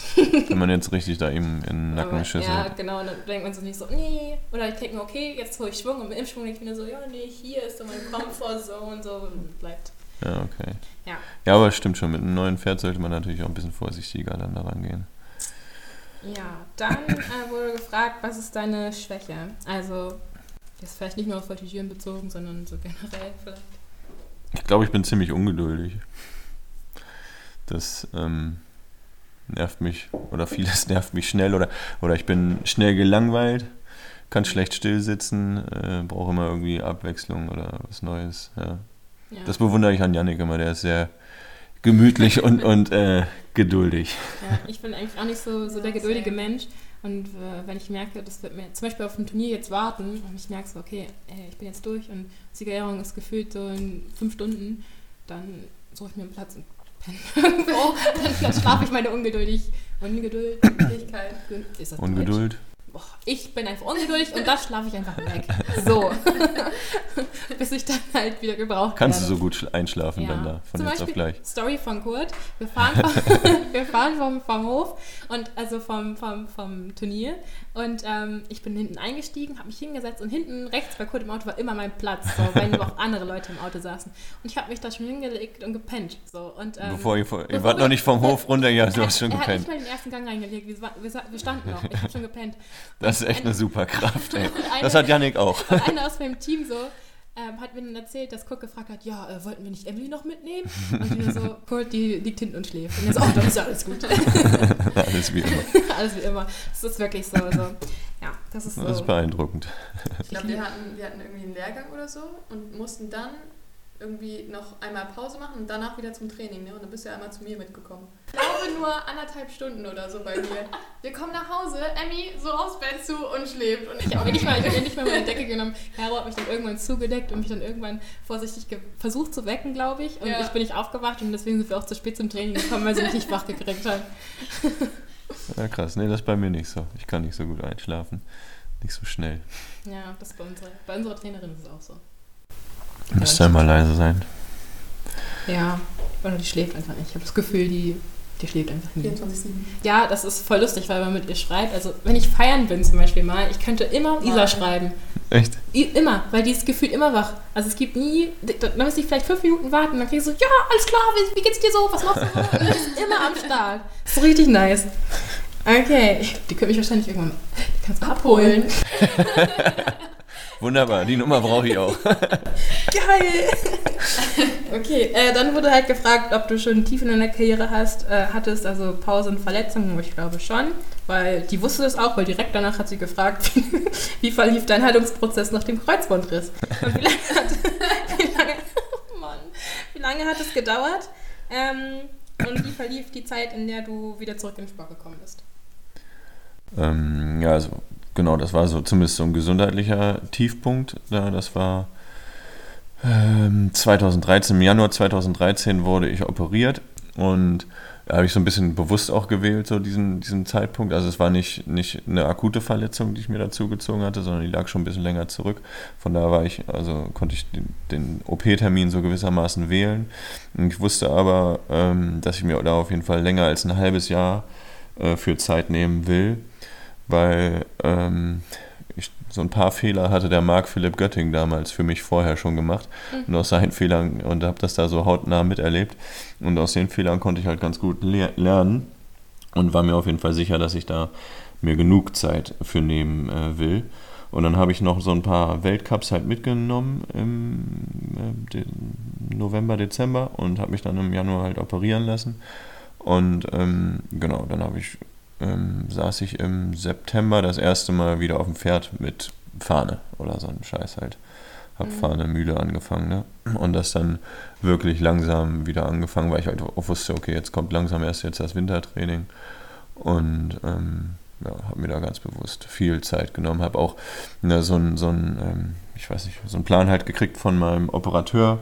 Wenn man jetzt richtig da ihm in den Nacken Aber, geschissen Ja, genau. Und dann denkt man so nicht so, nee. Oder ich denke mir, okay, jetzt hole ich Schwung. Und im Schwung denke ich mir so, ja, nee, hier ist so meine Comfortzone und so. Und bleibt. Ja, okay. Ja. Ja, aber es stimmt schon. Mit einem neuen Pferd sollte man natürlich auch ein bisschen vorsichtiger dann daran gehen. Ja, dann äh, wurde gefragt, was ist deine Schwäche? Also, jetzt vielleicht nicht nur auf Voltigieren bezogen, sondern so generell vielleicht. Ich glaube, ich bin ziemlich ungeduldig. Das ähm, nervt mich oder vieles nervt mich schnell oder, oder ich bin schnell gelangweilt, kann schlecht still sitzen, äh, brauche immer irgendwie Abwechslung oder was Neues. Ja. Ja. Das bewundere ich an Yannick immer, der ist sehr gemütlich und, und äh, geduldig. Ja, ich bin eigentlich auch nicht so, so der geduldige. Mensch. Und äh, wenn ich merke, das wird mir zum Beispiel auf dem Turnier jetzt warten und ich merke so, okay, ey, ich bin jetzt durch und Siegerehrung ist gefühlt so in fünf Stunden, dann suche ich mir einen Platz und penne irgendwo. dann, dann schlafe ich meine Ungeduldig, Ungeduldigkeit. Ist das Deutsch? Ungeduld. Ich bin einfach ungeduldig und das schlafe ich einfach weg. So. Bis ich dann halt wieder gebraucht Kannst du werde. so gut schl- einschlafen dann da, von Zum jetzt auf Beispiel gleich. Story von Kurt. Wir fahren, vom, wir fahren vom, vom Hof und also vom, vom, vom Turnier und ähm, ich bin hinten eingestiegen, habe mich hingesetzt und hinten rechts bei Kurt im Auto war immer mein Platz, so, weil nur auch andere Leute im Auto saßen. Und ich habe mich da schon hingelegt und gepennt. So, und, ähm, Bevor ihr, vor- ihr wart noch nicht vom Hof runter, ja, du hast schon er hat nicht gepennt. mal den ersten Gang reingelegt, wir, wir, wir standen noch, ich habe schon gepennt. Das ist echt eine super Kraft, ey. Das hat Yannick auch. und einer aus meinem Team so ähm, hat mir dann erzählt, dass Kurt gefragt hat, ja, äh, wollten wir nicht Emily noch mitnehmen? Und wir so, Kurt, die liegt hinten und schläft. Und er so, oh, dann ist ja alles gut. Alles wie immer. alles wie immer. Es ist wirklich so, so. Ja, das ist so. Das ist beeindruckend. Ich glaube, wir hatten, wir hatten irgendwie einen Lehrgang oder so und mussten dann irgendwie noch einmal Pause machen und danach wieder zum Training. Ne? Und dann bist du ja einmal zu mir mitgekommen. Ich glaube nur anderthalb Stunden oder so bei mir. Wir kommen nach Hause, Emmy so aufs Bett zu und schläft. Und ich habe nicht mal, ich hab nicht mal meine Decke genommen. Caro hat mich dann irgendwann zugedeckt und mich dann irgendwann vorsichtig versucht zu wecken, glaube ich. Und Ja. ich bin nicht aufgewacht und deswegen sind wir auch zu spät zum Training gekommen, weil sie mich nicht wach gekriegt hat. Ja, krass. Nee, das ist bei mir nicht so. Ich kann nicht so gut einschlafen. Nicht so schnell. Ja, das ist bei unserer, bei unserer Trainerin ist es auch so. Müsste mal leise sein. Ja, oder die schläft einfach nicht. Ich habe das Gefühl, die Die schläft einfach nie. 24-7. Ja, das ist voll lustig, weil man mit ihr schreibt. Also, wenn ich feiern bin zum Beispiel mal, ich könnte immer Isa schreiben. Echt? I immer, weil die ist gefühlt immer wach. Also, es gibt nie, da muss ich vielleicht fünf Minuten warten, dann krieg ich so, ja, alles klar, wie, wie geht's dir so, was machst du? Und ist immer am Start. Das ist richtig nice. Okay, die könnte mich wahrscheinlich irgendwann die kannst du abholen. Wunderbar, die Nummer brauche ich auch. Geil! okay, äh, dann wurde halt gefragt, ob du schon tief in deiner Karriere hast, äh, hattest, also Pause und Verletzungen. Ich glaube schon, weil die wusste das auch, weil direkt danach hat sie gefragt, wie, wie verlief dein Heilungsprozess nach dem Kreuzbandriss? Und wie lange hat, wie lange, oh Mann, wie lange hat es gedauert? Ähm, und wie verlief die Zeit, in der du wieder zurück in den Sport gekommen bist? Ähm, ja, also genau, das war so zumindest so ein gesundheitlicher Tiefpunkt. Da, das war ähm, 2013, im Januar 2013 wurde ich operiert und da habe ich so ein bisschen bewusst auch gewählt, so diesen, diesen Zeitpunkt. Also es war nicht, nicht eine akute Verletzung, die ich mir dazu gezogen hatte, sondern die lag schon ein bisschen länger zurück. Von da war ich, also konnte ich den, den OP-Termin so gewissermaßen wählen. Und ich wusste aber, ähm, dass ich mir da auf jeden Fall länger als ein halbes Jahr äh, für Zeit nehmen will, weil ähm, ich so ein paar Fehler hatte der Marc Philipp Götting damals für mich vorher schon gemacht und aus seinen Fehlern und habe das da so hautnah miterlebt und aus den Fehlern konnte ich halt ganz gut le lernen und war mir auf jeden Fall sicher, dass ich da mir genug Zeit für nehmen äh, will. Und dann habe ich noch so ein paar Weltcups halt mitgenommen im äh, de November, Dezember und habe mich dann im Januar halt operieren lassen. Und ähm, genau, dann habe ich ähm, saß ich im September das erste Mal wieder auf dem Pferd mit Fahne oder so ein Scheiß halt. Hab Mhm. Fahne Mühle angefangen, ne? Und das dann wirklich langsam wieder angefangen, weil ich halt auch wusste, okay, jetzt kommt langsam erst jetzt das Wintertraining. Und ähm, ja, habe mir da ganz bewusst viel Zeit genommen. Habe auch ne, so ein, so ein ähm, ich weiß nicht, so einen Plan halt gekriegt von meinem Operateur,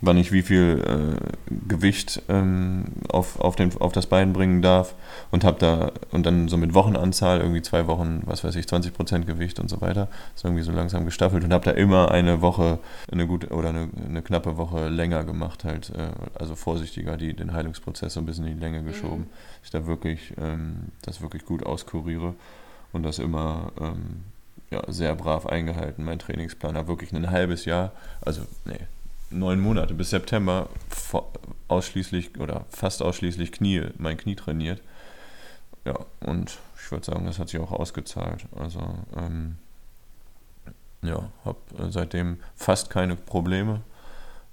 wann ich wie viel äh, Gewicht ähm, auf, auf, den, auf das Bein bringen darf und habe da und dann so mit Wochenanzahl irgendwie zwei Wochen, was weiß ich, 20 Prozent Gewicht und so weiter, ist irgendwie so langsam gestaffelt und habe da immer eine Woche, eine gute oder eine, eine knappe Woche länger gemacht halt, äh, also vorsichtiger die, den Heilungsprozess so ein bisschen in die Länge geschoben, dass ich da wirklich ähm, das wirklich gut auskuriere und das immer ähm, ja, sehr brav eingehalten, mein Trainingsplan, habe wirklich ein halbes Jahr, also nee, neun Monate bis September ausschließlich oder fast ausschließlich Knie, mein Knie trainiert. Ja, und ich würde sagen, das hat sich auch ausgezahlt. Also, ähm, ja, habe seitdem fast keine Probleme.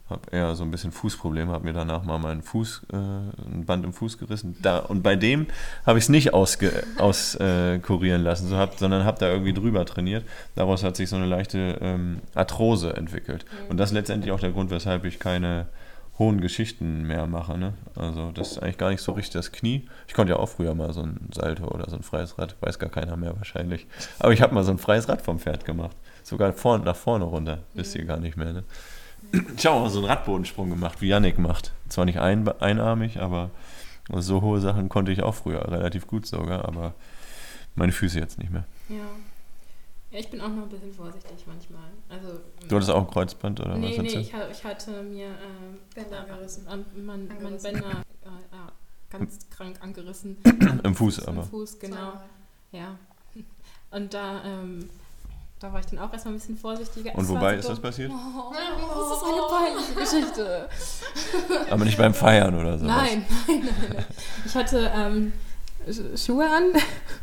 Habe eher so ein bisschen Fußprobleme, habe mir danach mal meinen Fuß, äh, ein Band im Fuß gerissen. Da, und bei dem habe ich es nicht auskurieren aus, äh, lassen, so hab, sondern habe da irgendwie drüber trainiert. Daraus hat sich so eine leichte ähm, Arthrose entwickelt. Und das ist letztendlich auch der Grund, weshalb ich keine hohen Geschichten mehr mache. Ne? Also das ist eigentlich gar nicht so richtig das Knie. Ich konnte ja auch früher mal so ein Salto oder so ein freies Rad, weiß gar keiner mehr wahrscheinlich. Aber ich habe mal so ein freies Rad vom Pferd gemacht. Sogar vorn, nach vorne runter, wisst ihr gar nicht mehr. Ne? Ich habe auch mal so einen Radbodensprung gemacht, wie Yannick macht. Zwar nicht ein, einarmig, aber so hohe Sachen konnte ich auch früher relativ gut sogar, aber meine Füße jetzt nicht mehr. Ja. Ja, ich bin auch noch ein bisschen vorsichtig manchmal. Also, Du hattest auch ein Kreuzband oder nee, was nee, ich, ich hatte mir äh, Bänder gerissen. An, mein, mein Angerissen. Bänder äh, ja, ganz krank angerissen. Im Fuß Im aber. Fuß, genau. Ja. Und da, ähm, da war ich dann auch erstmal ein bisschen vorsichtiger. Und wobei so ist das passiert? Oh, das ist eine peinliche Geschichte. Aber nicht beim Feiern oder so. Nein, nein, nein, nein. Ich hatte ähm, Sch- Schuhe an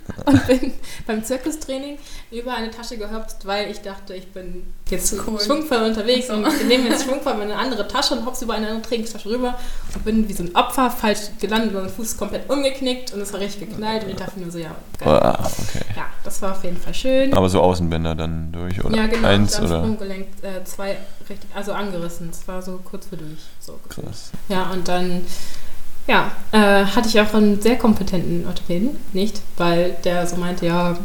und bin beim Zirkustraining über eine Tasche gehopst, weil ich dachte, ich bin jetzt Cool. schwungvoll unterwegs und ich nehme jetzt schwungvoll meine andere Tasche und hops über eine andere Trainingstasche rüber und bin wie so ein Opfer falsch gelandet und mein Fuß ist komplett umgeknickt und es war richtig geknallt und ich dachte nur so, ja, geil. ah, okay. Ja, das war auf jeden Fall schön. Aber so Außenbänder dann durch oder ja, genau, eins oder Sprunggelenk äh, zwei richtig, also angerissen. Es war so kurz vor durch. So krass. Ja, und dann ja, äh, hatte ich auch einen sehr kompetenten Orthopäden, nicht, weil der so meinte, ja,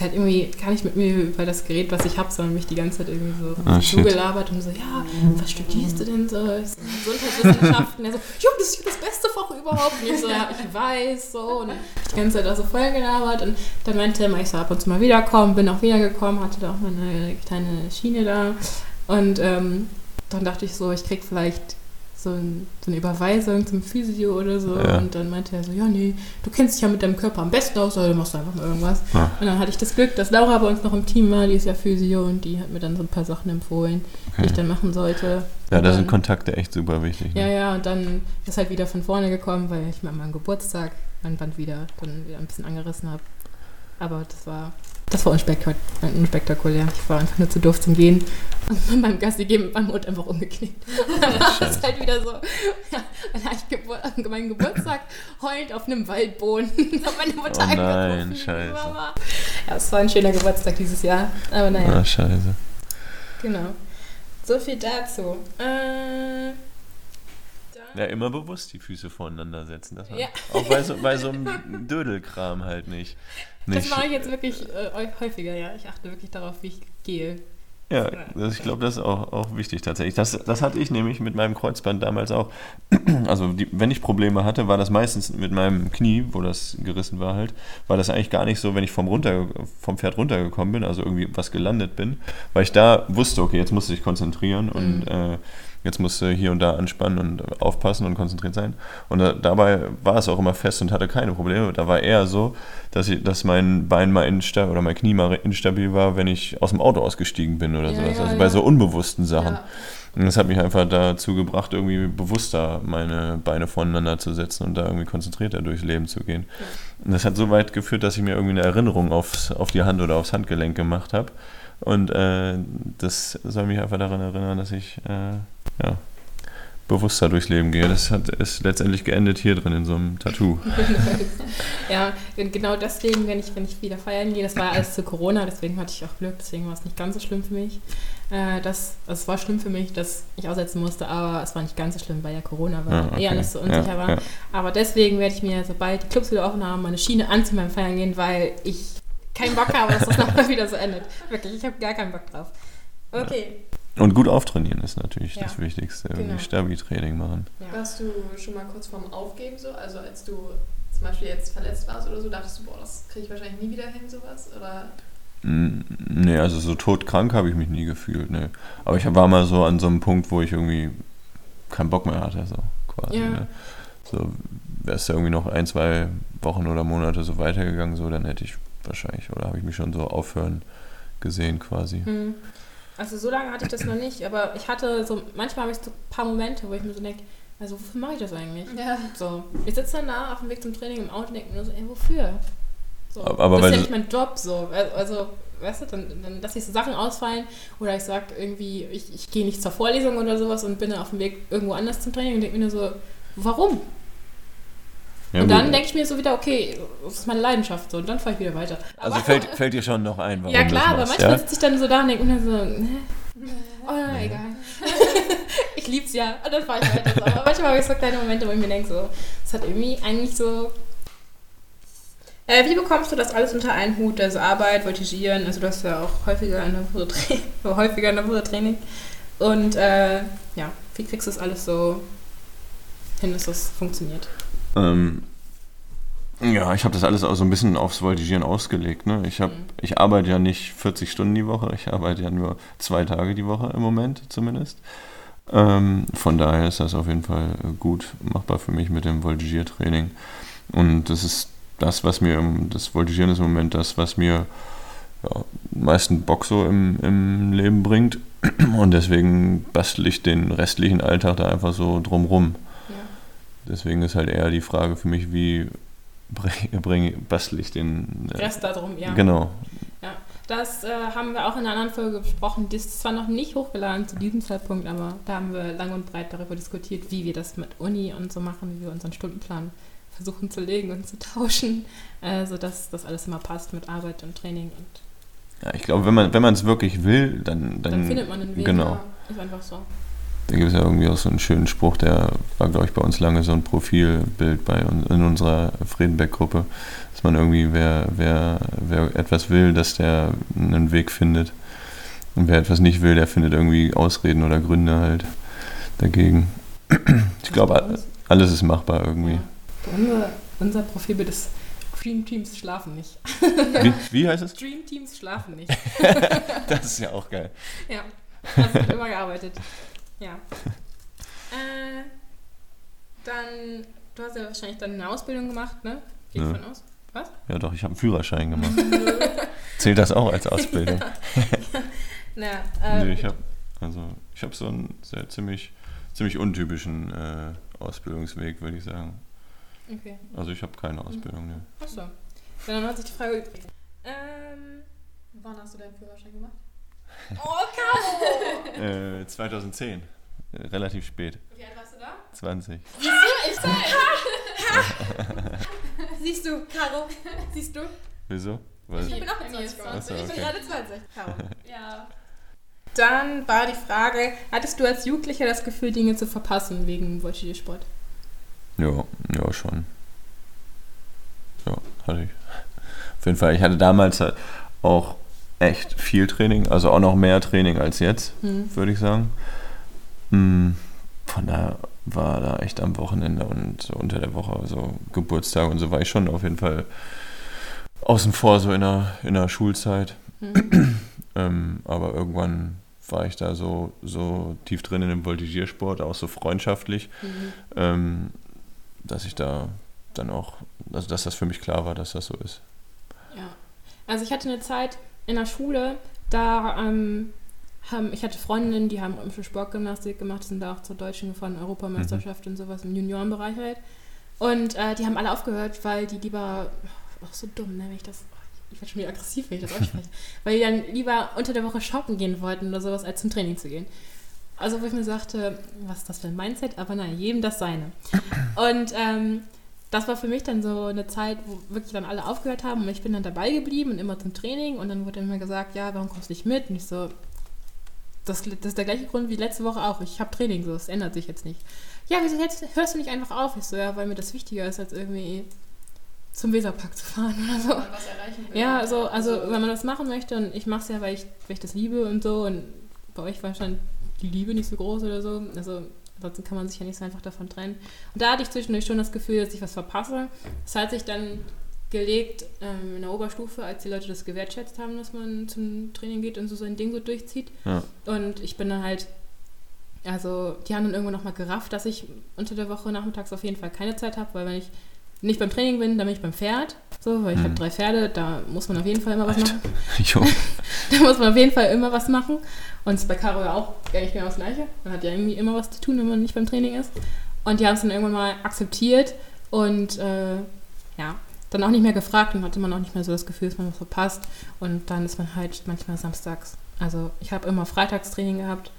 der hat irgendwie gar nicht mit mir über das Gerät, was ich habe, sondern mich die ganze Zeit irgendwie so Ah, so shit. gelabert und so, ja, was studierst du denn so? Gesundheitswissenschaften. Er so, jo, das ist das beste Fach überhaupt. Und ich so, ja, ich weiß, so. Und ich die ganze Zeit auch so voll gelabert. Und dann meinte er immer, ich soll ab und zu mal wiederkommen, bin auch wiedergekommen, hatte da auch meine kleine Schiene da. Und ähm, dann dachte ich so, ich krieg vielleicht so, ein, so eine Überweisung zum Physio oder so. Ja. Und dann meinte er so, ja, nee, du kennst dich ja mit deinem Körper am besten aus, also machst du einfach mal irgendwas. Ja. Und dann hatte ich das Glück, dass Laura bei uns noch im Team war, die ist ja Physio und die hat mir dann so ein paar Sachen empfohlen, die ich Okay. dann machen sollte. Ja, da sind Kontakte echt super wichtig. Ja, Ne? ja, und dann ist halt wieder von vorne gekommen, weil ich mir an meinem Geburtstag mein Band wieder, dann wieder ein bisschen angerissen habe. Aber das war, das war unspektak unspektakulär. Ich war einfach nur zu doof zum Gehen. Und beim Gassi gehen mit meinem Mund einfach umgeknickt. Dann war das Scheiße. halt wieder so. Ja, dann hatte ich Gebur meinen Geburtstag heulend auf einem Waldboden. Hab meine Mutter Oh nein, scheiße. Mama. Ja, es war ein schöner Geburtstag dieses Jahr. Aber naja. Ah, scheiße. Genau. So viel dazu. Äh, Ja, immer bewusst die Füße voneinander setzen. Das Ja. Auch bei so, bei so einem Dödelkram halt nicht. das nicht mache ich jetzt wirklich äh, häufiger, ja. Ich achte wirklich darauf, wie ich gehe. Ja, das, ich glaube, das ist auch, auch wichtig tatsächlich. Das, das hatte ich nämlich mit meinem Kreuzband damals auch. Also die, wenn ich Probleme hatte, war das meistens mit meinem Knie, wo das gerissen war halt, war das eigentlich gar nicht so, wenn ich vom, runter, vom Pferd runtergekommen bin, also irgendwie was gelandet bin, weil ich da wusste, okay, jetzt musst du dich konzentrieren und äh, jetzt musst du hier und da anspannen und aufpassen und konzentriert sein. Und da, dabei war es auch immer fest und hatte keine Probleme. Da war eher so, dass, ich, dass mein Bein mal instabil oder mein Knie mal instabil war, wenn ich aus dem Auto ausgestiegen bin oder Ja, sowas. ja, also ja. bei so unbewussten Sachen. Ja. Und das hat mich einfach dazu gebracht, irgendwie bewusster meine Beine voneinander zu setzen und da irgendwie konzentrierter durchs Leben zu gehen. Und das hat so weit geführt, dass ich mir irgendwie eine Erinnerung aufs, auf die Hand oder aufs Handgelenk gemacht habe. Und äh, das soll mich einfach daran erinnern, dass ich äh, ja, bewusster durchs Leben gehe. Das hat, ist letztendlich geendet hier drin in so einem Tattoo. ja, und genau deswegen, wenn ich, wenn ich wieder feiern gehe, das war alles zu Corona, deswegen hatte ich auch Glück, deswegen war es nicht ganz so schlimm für mich. Äh, das, es war schlimm für mich, dass ich aussetzen musste, aber es war nicht ganz so schlimm, weil ja Corona war, Ja, okay. eher alles so unsicher Ja, war. ja. Aber deswegen werde ich mir, sobald die Clubs wieder offen haben, meine Schiene anziehen beim Feiern gehen, weil ich keinen Bock habe, dass das nochmal wieder so endet. Wirklich, ich habe gar keinen Bock drauf. Okay. Und gut auftrainieren ist natürlich Ja. das Wichtigste. Genau. Irgendwie Stabi-Training machen. Ja. Warst du schon mal kurz vorm Aufgeben so? Also als du zum Beispiel jetzt verletzt warst oder so, dachtest du, boah, das kriege ich wahrscheinlich nie wieder hin, sowas? Oder Nee, also so todkrank habe ich mich nie gefühlt, ne. Aber ich war mal so an so einem Punkt, wo ich irgendwie keinen Bock mehr hatte, so quasi. Ja. Ne? So wäre es irgendwie noch ein, zwei Wochen oder Monate so weitergegangen, so dann hätte ich wahrscheinlich, oder habe ich mich schon so aufhören gesehen quasi. Hm. Also so lange hatte ich das noch nicht, aber ich hatte so, manchmal habe ich so ein paar Momente, wo ich mir so denke, also wofür mache ich das eigentlich? ja. So, ich sitze dann da auf dem Weg zum Training im Auto und denke mir nur so, ey, wofür? So, Aber- aber das ist ja nicht mein Job, so. Also, Also, weißt du, dann, dann lasse ich so Sachen ausfallen oder ich sage irgendwie, ich, ich gehe nicht zur Vorlesung oder sowas und bin dann auf dem Weg irgendwo anders zum Training und denke mir nur so, warum? Ja, und dann denke ich mir so wieder, okay, das ist meine Leidenschaft so und dann fahre ich wieder weiter. Also Aber- fällt, fällt dir schon noch ein, warum ja klar, das aber machst, manchmal ja? sitze ich dann so da und denke mir so, ne? Oh, Nee. egal. ich lieb's ja. Und dann fahre ich weiter. So. Aber manchmal habe ich so kleine Momente, wo ich mir denke, so, das hat irgendwie eigentlich so. Äh, wie bekommst du das alles unter einen Hut? Also Arbeit, Voltigieren, also du hast ja auch häufiger in der Woche Training, häufiger in der Woche Training. Und äh, ja, wie kriegst du das alles so hin, dass das funktioniert? Ähm, ja, ich habe das alles auch so ein bisschen aufs Voltigieren ausgelegt. Ne? Ich, hab, Mhm. ich arbeite ja nicht 40 Stunden die Woche, ich arbeite ja nur zwei Tage die Woche im Moment zumindest. Ähm, von daher ist das auf jeden Fall gut machbar für mich mit dem Voltigiertraining. Und das ist das, was mir, im- das Voltigieren ist im Moment das, was mir ja, meisten Bock so im, im Leben bringt. Und deswegen bastel ich den restlichen Alltag da einfach so drumrum. Ja. Deswegen ist halt eher die Frage für mich, wie bring, bring, bastel ich den. äh, Rest darum, ja. Genau. Das äh, haben wir auch in einer anderen Folge besprochen. Die ist zwar noch nicht hochgeladen zu diesem Zeitpunkt, aber da haben wir lang und breit darüber diskutiert, wie wir das mit Uni und so machen, wie wir unseren Stundenplan versuchen zu legen und zu tauschen, äh, sodass das alles immer passt mit Arbeit und Training. Und Ja, ich glaube, wenn man wenn es wirklich will, dann. Dann, dann, findet man einen Weg. Genau. Ja, ist einfach so. Da gibt es ja irgendwie auch so einen schönen Spruch, der war, glaube ich, bei uns lange so ein Profilbild bei uns, in unserer Friedenbeck-Gruppe, dass man irgendwie, wer, wer, wer etwas will, dass der einen Weg findet. Und wer etwas nicht will, der findet irgendwie Ausreden oder Gründe halt dagegen. Ich glaube, alles ist machbar irgendwie. Ja. Unser, Profilbild ist Dream Teams schlafen nicht. Wie, wie heißt es? Dream Teams schlafen nicht. Das ist ja auch geil. Ja, das wird immer gearbeitet. Ja. Äh, Dann, du hast ja wahrscheinlich dann eine Ausbildung gemacht, ne? Gehe ich von aus. Was? Ja, doch, ich habe einen Führerschein gemacht. Zählt das auch als Ausbildung? Na, äh, nee, ich habe also ich habe so einen sehr ziemlich ziemlich untypischen äh, Ausbildungsweg, würde ich sagen. Okay. Also ich habe keine Ausbildung. Ne. Achso. Dann hat sich die Frage übrig. Ähm. Wann hast du deinen Führerschein gemacht? Oh, Caro! Äh, 2010, äh, relativ spät, Wie alt warst du da? 20. ich sag. Siehst du, Caro? Siehst du? Wieso? Weil, Ich bin auch Bei mir 20 ist geworden. 20. Ich bin Okay. gerade 20. Caro. Ja. Dann war die Frage, hattest du als Jugendlicher das Gefühl, Dinge zu verpassen wegen Voltigiersport? ja, ja schon. Ja, hatte ich. Auf jeden Fall, ich hatte damals halt auch echt viel Training, also auch noch mehr Training als jetzt. Hm. würde ich sagen. Mm, Von daher war da echt am Wochenende und unter der Woche, so Geburtstag und so war ich schon auf jeden Fall außen vor, so in der, in der Schulzeit. Hm. Ähm, aber irgendwann war ich da so, so tief drin in dem Voltigiersport, auch so freundschaftlich, Mhm. ähm, dass ich da dann auch, also dass das für mich klar war, dass das so ist. Ja. Also ich hatte eine Zeit in der Schule, da ähm, haben, ich hatte Freundinnen, die haben im Sportgymnastik gemacht, sind da auch zur deutschen gefahren, Europameisterschaft und sowas im Juniorenbereich halt. Und äh, die haben alle aufgehört, weil die lieber, auch so dumm, ne, wenn ich das, ich werde schon wieder aggressiv, wenn ich das ausspreche, weil die dann lieber unter der Woche shoppen gehen wollten oder sowas, als zum Training zu gehen. Also wo ich mir sagte, was ist das für ein Mindset? Aber nein, jedem das seine. Und ähm, das war für mich dann so eine Zeit, wo wirklich dann alle aufgehört haben und ich bin dann dabei geblieben und immer zum Training und dann wurde immer gesagt, ja, warum kommst du nicht mit? Und ich so, das, das ist der gleiche Grund wie letzte Woche auch. Ich habe Training, so, es ändert sich jetzt nicht. Ja, wieso jetzt, hörst du nicht einfach auf? Ich so, ja, weil mir das wichtiger ist, als irgendwie zum Weserpark zu fahren oder so. Was erreichen will. Ja, also, also wenn man das machen möchte und ich mache es ja, weil ich, weil ich das liebe und so und bei euch war wahrscheinlich die Liebe nicht so groß oder so. Also ansonsten kann man sich ja nicht so einfach davon trennen. Und da hatte ich zwischendurch schon das Gefühl, dass ich was verpasse. Das hat sich dann gelegt ähm, in der Oberstufe, als die Leute das gewertschätzt haben, dass man zum Training geht und so sein Ding so durchzieht. Ja. Und ich bin dann halt, also die haben dann irgendwann nochmal gerafft, dass ich unter der Woche nachmittags auf jeden Fall keine Zeit habe, weil wenn ich nicht beim Training bin, dann bin ich beim Pferd. So, weil ich Mhm. habe drei Pferde, da muss man auf jeden Fall immer was machen. Jo. Da muss man auf jeden Fall immer was machen. Und das ist bei Caro ja auch eigentlich genau das Gleiche. Man hat ja irgendwie immer was zu tun, wenn man nicht beim Training ist. Und die haben es dann irgendwann mal akzeptiert und äh, ja, dann auch nicht mehr gefragt und hatte man auch nicht mehr so das Gefühl, dass man was verpasst. Und dann ist man halt manchmal samstags. Also ich habe immer Freitagstraining gehabt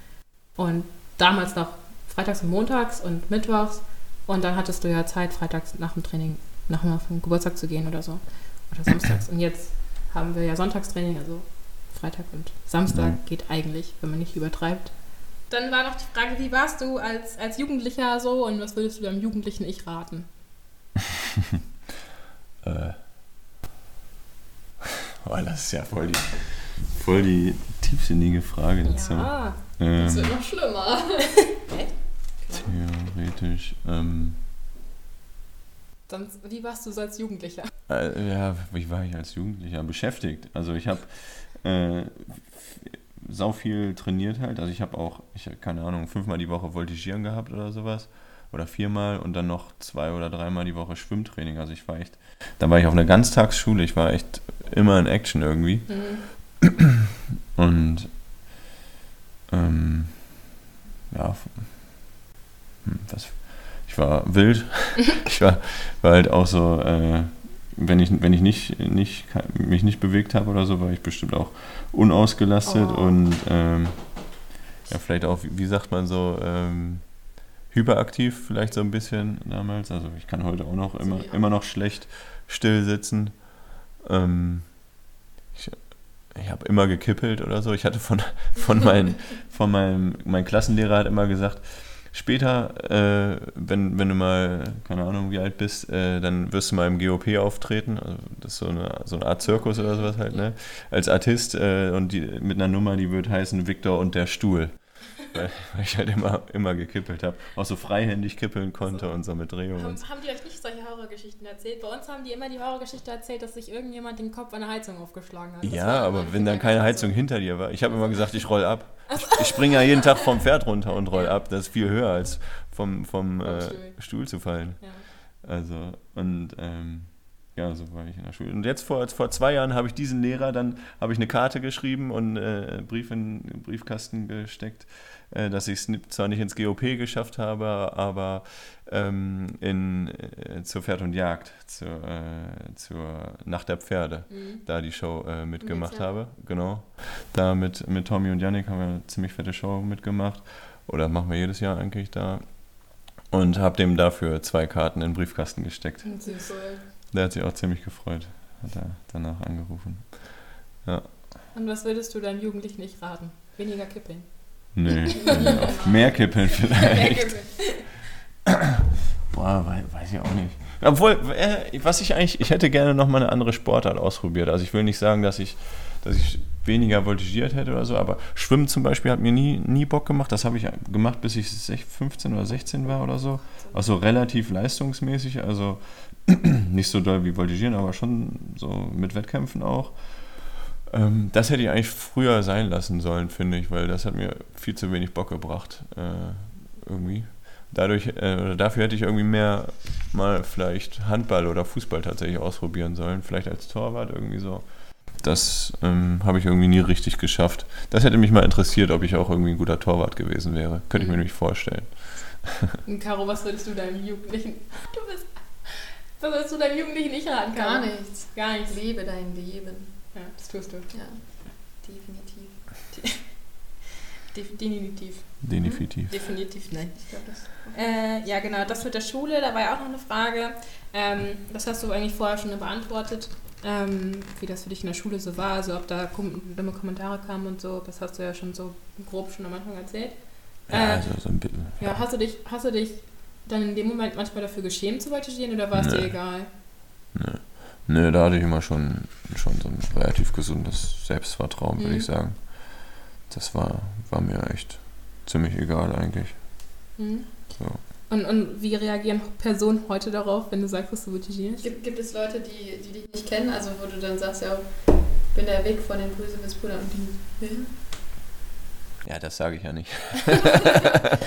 und damals noch freitags und montags und mittwochs. Und dann hattest du ja Zeit, freitags nach dem Training nochmal auf den Geburtstag zu gehen oder so. Oder samstags. Und jetzt haben wir ja Sonntagstraining, also Freitag und Samstag Mhm. geht eigentlich, wenn man nicht übertreibt. Dann war noch die Frage, wie warst du als, als Jugendlicher so und was würdest du deinem jugendlichen Ich raten? Äh. Oh, das ist ja voll die, voll die tiefsinnige Frage. Ja, Das Ähm, wird noch schlimmer. theoretisch. Ähm, dann, wie warst du so als Jugendlicher? äh, ja, wie war ich als Jugendlicher? Beschäftigt. Also ich habe äh, sau viel trainiert halt. Also ich habe auch, ich keine Ahnung, fünfmal die Woche Voltigieren gehabt oder sowas. Oder viermal und dann noch zwei oder dreimal die Woche Schwimmtraining. Also ich war echt, da war ich auf einer Ganztagsschule. Ich war echt immer in Action irgendwie. Mhm. Und ähm, ja, was, ich war wild. ich war, war halt auch so, äh, wenn ich, wenn ich nicht, nicht, mich nicht bewegt habe oder so, war ich bestimmt auch unausgelastet Oh. und ähm, ja, vielleicht auch, wie sagt man so, ähm, hyperaktiv vielleicht so ein bisschen damals. Also ich kann heute auch noch immer, immer noch schlecht still sitzen. Ähm, ich ich habe immer gekippelt oder so. Ich hatte von, von, mein, von meinem mein Klassenlehrer hat immer gesagt, später, äh, wenn, wenn du mal, keine Ahnung, wie alt bist, äh, dann wirst du mal im GOP auftreten. Also das ist so eine, so eine Art Zirkus oder sowas halt, ne? Als Artist äh, und die, mit einer Nummer, die wird heißen Victor und der Stuhl. Weil, weil ich halt immer, immer gekippelt habe. Auch so freihändig kippeln konnte und so mit Drehungen. Haben, haben die euch nicht solche Horrorgeschichten erzählt? Bei uns haben die immer die Horrorgeschichte erzählt, dass sich irgendjemand den Kopf an der Heizung aufgeschlagen hat. Das Ja, aber wenn dann keine Heizung. Hinter dir war. Ich habe immer gesagt, ich roll ab. Ich, ich springe ja jeden Tag vom Pferd runter und roll ab. Das ist viel höher als vom, vom, Vom äh, Stuhl. Stuhl zu fallen. Ja. Also, und ähm, ja, so war ich in der Schule. Und jetzt vor, vor zwei Jahren habe ich diesen Lehrer, dann habe ich eine Karte geschrieben und äh, Brief in den Briefkasten gesteckt, äh, dass ich es zwar nicht ins GOP geschafft habe, aber ähm, in, äh, zur Pferd und Jagd, zur, äh, zur Nacht der Pferde, Mhm. da die Show äh, mitgemacht ja. habe. Genau. Da mit, mit Tommy und Yannick haben wir eine ziemlich fette Show mitgemacht. Oder machen wir jedes Jahr eigentlich da. Und habe dem dafür zwei Karten in den Briefkasten gesteckt. Süß. Der hat sich auch ziemlich gefreut. Hat er danach angerufen. Und was würdest du deinem Jugendlichen nicht raten? Weniger kippeln. Nee, mehr kippeln vielleicht. Boah, wei- weiß ich auch nicht. Obwohl, äh, was ich eigentlich, ich hätte gerne noch mal eine andere Sportart ausprobiert. Also ich will nicht sagen, dass ich, dass ich weniger voltigiert hätte oder so, aber Schwimmen zum Beispiel hat mir nie, nie Bock gemacht. Das habe ich gemacht, bis ich sech- 15 oder 16 war oder so. Also relativ leistungsmäßig, also nicht so doll wie Voltigieren, aber schon so mit Wettkämpfen auch. Ähm, das hätte ich eigentlich früher sein lassen sollen, finde ich, weil das hat mir viel zu wenig Bock gebracht, äh, irgendwie. Dadurch, äh, oder dafür hätte ich irgendwie mehr mal vielleicht Handball oder Fußball tatsächlich ausprobieren sollen, vielleicht als Torwart irgendwie so. Das ähm, habe ich irgendwie nie richtig geschafft. Das hätte mich mal interessiert, ob ich auch irgendwie ein guter Torwart gewesen wäre. Könnte ich mir Mhm. nämlich vorstellen. Caro, was würdest du deinem Jugendlichen... Du bist... Was würdest du deinem Jugendlichen nicht raten, Caro? Gar nichts. Gar nichts. Lebe dein Leben. Ja, das tust du. Ja, definitiv. Def definitiv. Definitiv. Definitiv nein. Ich glaube, das. Äh, ja, genau, das mit der Schule, da war ja auch noch eine Frage. Ähm, das hast du eigentlich vorher schon beantwortet, ähm, wie das für dich in der Schule so war, also ob da kom dumme Kommentare kamen und so, das hast du ja schon so grob schon am Anfang erzählt. Ja, Äh, also so ein bisschen. Ja, hast du dich, hast du dich dann in dem Moment manchmal dafür geschämt zu voltigieren oder war es dir egal? Nö, da hatte ich immer schon, schon so ein relativ gesundes Selbstvertrauen, würde Mhm. ich sagen. Das war, war mir echt ziemlich egal eigentlich. Mhm. So. Und, und wie reagieren Personen heute darauf, wenn du sagst, dass du voltigierst? Gibt, gibt es Leute, die, die dich nicht kennen, also wo du dann sagst, ja, bin der Weg von den Brüsewitz-Brüdern und die, wer? Ja, das sage ich ja nicht.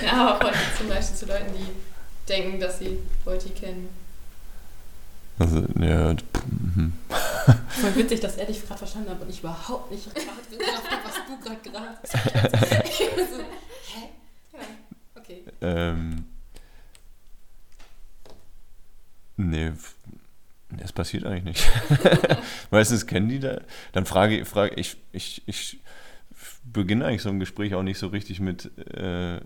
Ja, aber von, zum Beispiel zu Leuten, die denken, dass sie Volti kennen. Also, ja, mhm. Voll witzig, dass er dich gerade verstanden hat und ich überhaupt nicht gerafft habe, was du gerade gesagt hast. Ich so, Hä? Ja, okay. ähm, nee, das passiert eigentlich nicht. Meistens kennen die da. Dann frage, frage ich, ich, ich beginne eigentlich so ein Gespräch auch nicht so richtig mit, äh,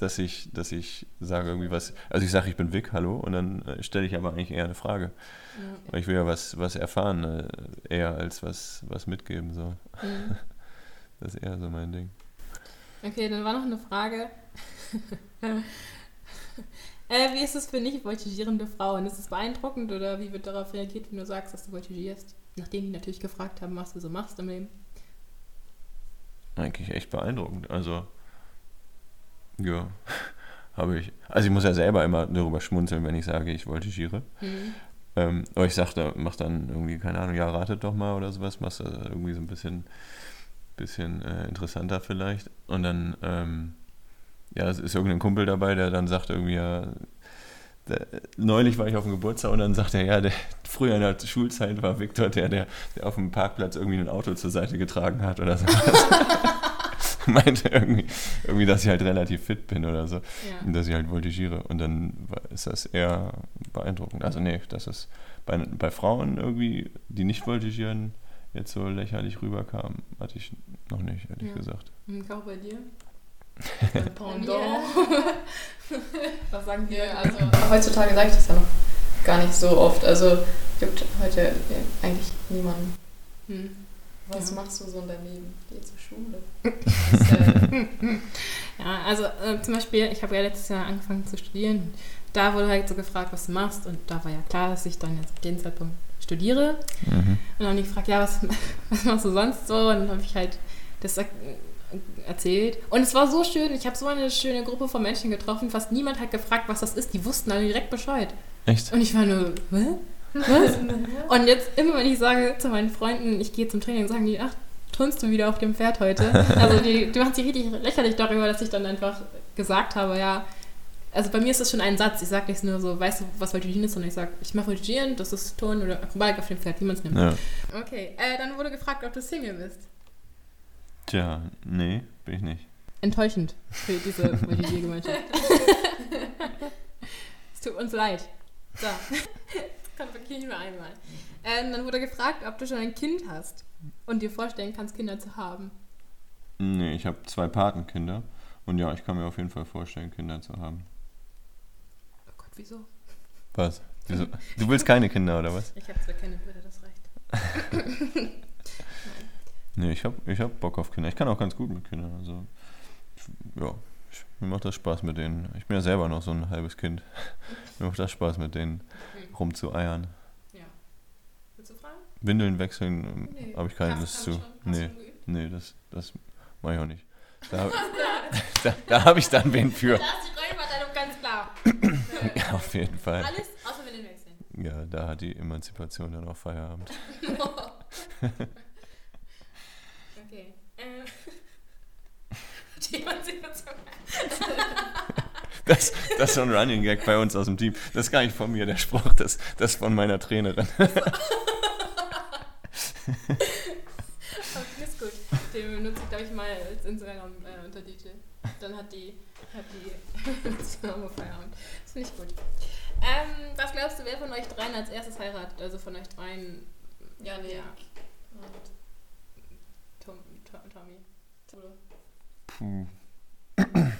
dass ich, dass ich sage irgendwie was. Also ich sage, ich bin Vic, hallo, und dann äh, stelle ich aber eigentlich eher eine Frage. Ja. Weil ich will ja was, was erfahren, äh, eher als was, was mitgeben. So. Mhm. Das ist eher so mein Ding. Okay, dann war noch eine Frage. äh, wie ist es für nicht voltigierende Frauen? Ist es beeindruckend oder wie wird darauf reagiert, wenn du sagst, dass du voltigierst? Nachdem die natürlich gefragt haben, was du so machst im Leben. Eigentlich echt beeindruckend. Also, ja, habe ich. Also ich muss ja selber immer darüber schmunzeln, wenn ich sage, ich voltigiere. Mhm. Ähm, aber ich sag da, mach dann irgendwie, keine Ahnung, ja, ratet doch mal oder sowas, machst du irgendwie so ein bisschen, bisschen äh, interessanter vielleicht. Und dann, ähm, ja, es ist irgendein Kumpel dabei, der dann sagt irgendwie, ja, der, neulich war ich auf dem Geburtstag und dann sagt er, ja, der, früher in der Schulzeit war Viktor der, der, der auf dem Parkplatz irgendwie ein Auto zur Seite getragen hat oder so. Meinte irgendwie, irgendwie, dass ich halt relativ fit bin oder so. Ja. Und dass ich halt voltigiere. Und dann war- ist das eher beeindruckend. Also nee, das ist bei, bei Frauen irgendwie, die nicht voltigieren, jetzt so lächerlich rüberkam, hatte ich noch nicht, ehrlich Ja. gesagt. Und auch bei dir? Bei Pendant. Was sagen die? Ja, also heutzutage sage ich das ja noch gar nicht so oft. Also gibt heute eigentlich niemanden. Hm. Was Ja. machst du so Leben? Geh zur Schule. Ja, also äh, zum Beispiel, ich habe ja letztes Jahr angefangen zu studieren. Da wurde halt so gefragt, was du machst. Und da war ja klar, dass ich dann jetzt ab dem Zeitpunkt studiere. Mhm. Und dann haben die gefragt, ja, was, was machst du sonst so? Und dann habe ich halt das erzählt. Und es war so schön. Ich habe so eine schöne Gruppe von Menschen getroffen. Fast niemand hat gefragt, was das ist. Die wussten alle direkt Bescheid. Echt? Und ich war nur, Hä? Was? Und jetzt immer, wenn ich sage zu meinen Freunden, ich gehe zum Training, sagen die, ach, turnst du wieder auf dem Pferd heute? Also die, die machen sich richtig lächerlich darüber, dass ich dann einfach gesagt habe, ja, also bei mir ist das schon ein Satz. Ich sage nicht nur so, weißt du, was Voltigieren ist, sondern ich sage, ich mache Voltigieren, das ist Turnen oder Akrobatik auf dem Pferd, wie man es nimmt. Ja. Okay, äh, dann wurde gefragt, ob du Single bist. Tja, nee, bin ich nicht. Enttäuschend für diese Voltigiergemeinschaft. es tut uns leid. So, kommt wirklich nur einmal. Ähm, dann wurde gefragt, ob du schon ein Kind hast und dir vorstellen kannst, Kinder zu haben. Nee, ich habe zwei Patenkinder. Und ja, ich kann mir auf jeden Fall vorstellen, Kinder zu haben. Oh Gott, wieso? Was? Wieso? Du willst keine Kinder, oder was? Ich habe zwar keine Würde, das reicht. Nee, ich habe ich hab Bock auf Kinder. Ich kann auch ganz gut mit Kindern. Also, ich, ja, ich, mir macht das Spaß mit denen. Ich bin ja selber noch so ein halbes Kind. mir macht das Spaß mit denen rumzueiern. Ja. Willst du fragen? Windeln wechseln Nee. habe ich keine Lust zu. schon- Nee, nee, das, das mache ich auch nicht. Da, da, da habe ich dann wen für. Da ist die Rollenverteilung ganz klar. Ja, auf jeden Fall. Alles außer Windeln wechseln. Ja, da hat die Emanzipation dann auch Feierabend. Okay. Ähm. Die Emanzipation. Das, das ist so ein Running Gag bei uns aus dem Team. Das ist gar nicht von mir, der Spruch, das, das ist von meiner Trainerin. Okay, ist gut. Den benutze ich, glaube ich, mal als Instagram-Untertitel. Dann hat die, hat die Feierabend. Das finde ich gut. Ähm, was glaubst du, wer von euch dreien als erstes heiratet? Also von euch dreien. Ja, nee. Ja. Und Tom, Tom, Tommy. Puh.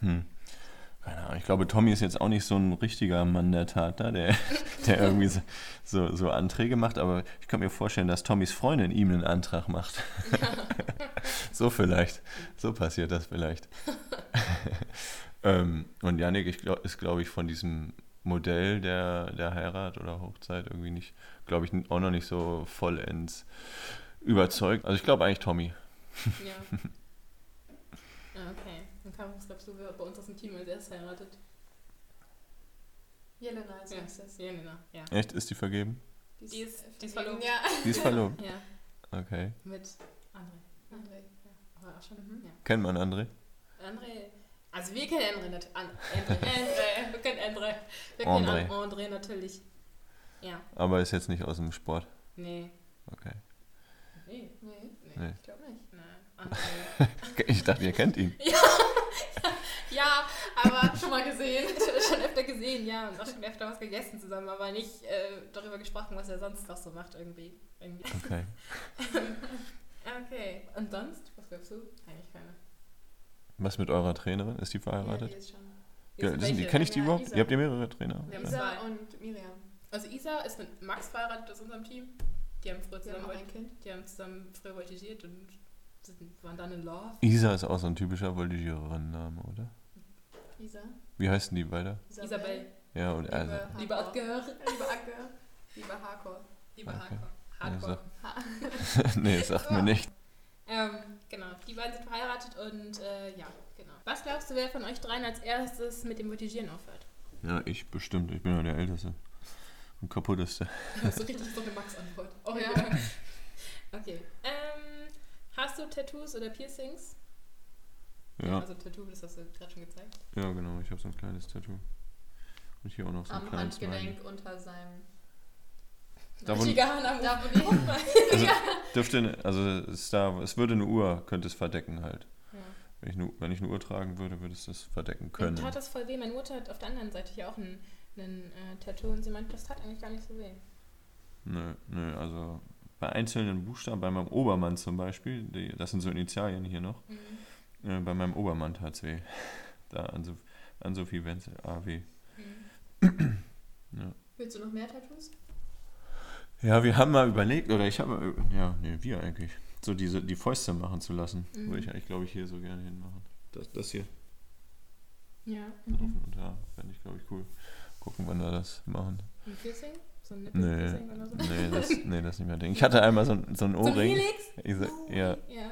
Hm. Glaube, Tommy ist jetzt auch nicht so ein richtiger Mann der Tat, da, der, der irgendwie so, so, so Anträge macht, aber ich kann mir vorstellen, dass Tommys Freundin ihm einen Antrag macht. so vielleicht. So passiert das vielleicht. ähm, und Janik ich glaub, ist, glaube ich, von diesem Modell der, der Heirat oder Hochzeit irgendwie nicht, glaube ich, auch noch nicht so vollends überzeugt. Also ich glaube eigentlich Tommy. Ja. Ah, okay. Kam, was glaubst du, wer bei uns aus dem Team als erstes heiratet? Jelena als Ja. nächstes. Jelena, ja. Echt? Ist die vergeben? Die ist- die ist verlobt. Ja. Die ist verlobt. Ja, Okay. mit André. André. Ja, aber auch schon. Mhm. Ja. Kennt man André? André. Also wir kennen André natürlich. André, André, wir kennen André. Wir kennen André. André natürlich. Ja, Aber ist jetzt nicht aus dem Sport. nee. Okay. Nee, Nee, nee. Nee. ich glaube nicht. Nein, André. Ich dachte, ihr kennt ihn. Ja, aber schon mal gesehen. schon öfter gesehen, ja. Und auch schon öfter was gegessen zusammen, aber nicht äh, darüber gesprochen, was er sonst noch so macht irgendwie. irgendwie. Okay. Okay. Und sonst? Was glaubst du? Eigentlich keine. Was mit eurer Trainerin? Ist die Ja, verheiratet? die ist schon. Ja, die, welche? kenne ich die Ja, überhaupt? Isa. Ihr habt ja mehrere Trainer. Wir haben Isa und Miriam. Also Isa ist mit Max verheiratet aus unserem Team. Die haben früher haben zusammen, ein Kind. die haben zusammen früher voltigiert und waren dann in Love. Isa ist auch so ein typischer Voltigiererin-Name, oder? Isa. Wie heißen die beide? Isabel. Ja, und also. Liebe. Adger. Liebe Acker. Liebe Hardcore. Liebe Okay. Hardcore. Hardcore. nee, sagt mir nicht. Ähm, genau, die beiden sind verheiratet und äh, ja, genau. Was glaubst du, wer von euch dreien als erstes mit dem Voltigieren aufhört? Ja, ich bestimmt. Ich bin ja der Älteste. Und kaputteste. Das ist so richtig so eine Max-Antwort. Oh Ja. Okay. Ähm, hast du Tattoos oder Piercings? Ja, Also Tattoo, das hast du gerade schon gezeigt. ja genau. Ich habe so ein kleines Tattoo. Und hier auch noch so ein Am kleines Smiley. Handgelenk unter seinem. Da, wo, am Da, wo die. also, dürfte, also es, ist da, es würde eine Uhr, könnte es verdecken halt. Ja. Wenn ich, eine, wenn ich eine Uhr tragen würde, würde es das verdecken können. Mir tat das voll weh. Meine Mutter hat auf der anderen Seite hier auch ein, ein äh, Tattoo und sie meint, das tat eigentlich gar nicht so weh. Nö, nö, also bei einzelnen Buchstaben, bei meinem Obermann zum Beispiel, die, das sind so Initialien hier noch, Mhm. äh, bei meinem Obermann tat es weh. Da an, so, an Sophie Wenzel, AW. Mhm. Willst du noch mehr Tattoos? Ja, wir haben mal überlegt, oder ich habe, ja, nee, wir eigentlich, so diese, die Fäuste machen zu lassen. Mhm. Würde ich eigentlich, glaube ich, hier so gerne hinmachen. Das, das hier, Ja. Mhm. dem Unterarm, fände ich, glaube ich, cool. Gucken, wann wir das machen. Ein Piercing? So ein Nee, oder so? nee, das, nee, das ist nicht mehr Ding. Ich hatte einmal so, ein- so ein So ein Ohrring. Helix? So, ja, Ja.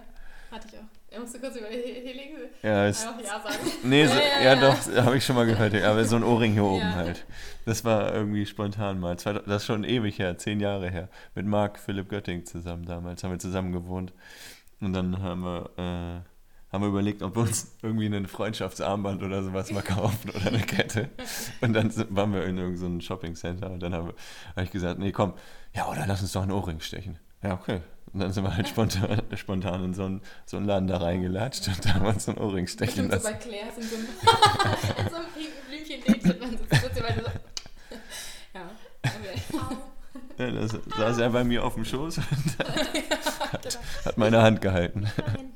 Hatte ich auch. Er musste kurz über Helix Ja, ist, auch Ja sagen. nee, so, Ja, ja, ja, ja. doch, habe ich schon mal gehört. ja, Aber so ein Ohrring hier oben Ja. halt. Das war irgendwie spontan mal. Das ist schon ewig her, zehn Jahre her. Mit Marc Philipp Götting zusammen damals. Haben wir zusammen gewohnt. Und dann haben wir, äh, haben wir überlegt, ob wir uns irgendwie ein Freundschaftsarmband oder sowas mal kaufen oder eine Kette. Und dann waren wir in irgendeinem so Shoppingcenter und dann habe hab ich gesagt, nee, komm, ja, oder lass uns doch einen Ohrring stechen. Ja, okay. Und dann sind wir halt spontan, spontan in so einen, so einen Laden da reingelatscht und da haben wir uns so einen Ohrring stechen Bestimmt so lassen. bei Claire sind so ein so ein pinken Blümchen-Lädchen. Sitzt immer so. Ja, okay. Ja, das saß er bei mir auf dem Schoß und hat, genau. hat meine Hand gehalten. Nein.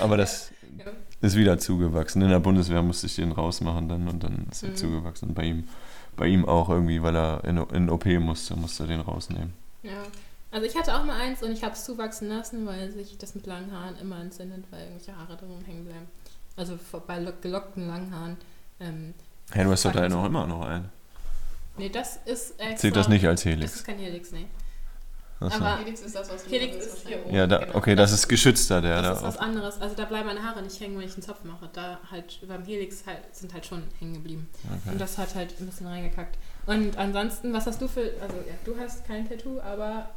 Aber das Ja. ist wieder zugewachsen. In der Bundeswehr musste ich den rausmachen dann und dann ist er Mhm. zugewachsen. Bei ihm, bei ihm auch irgendwie, weil er in, in OP musste, musste er den rausnehmen. Ja. Also ich hatte auch mal eins und ich habe es zuwachsen lassen, weil sich das mit langen Haaren immer entzündet, weil irgendwelche Haare drum hängen bleiben. Also bei lo- gelockten langen Haaren. Ähm, Ja, du hast doch da noch immer noch einen. nee, das ist extra, Zählt das nicht als Das Helix? ist kein Helix, nee. Achso. aber- Felix ist das, was du Felix willst, ist hier oben. Ja, da, genau. okay, das ist geschützter, der Das da ist was anderes. Also da bleiben meine Haare nicht hängen, wenn ich einen Zopf mache. Da halt beim Helix halt, sind halt schon hängen geblieben. Und Okay. das hat halt ein bisschen reingekackt. Und ansonsten, was hast du für. Also ja, du hast kein Tattoo, aber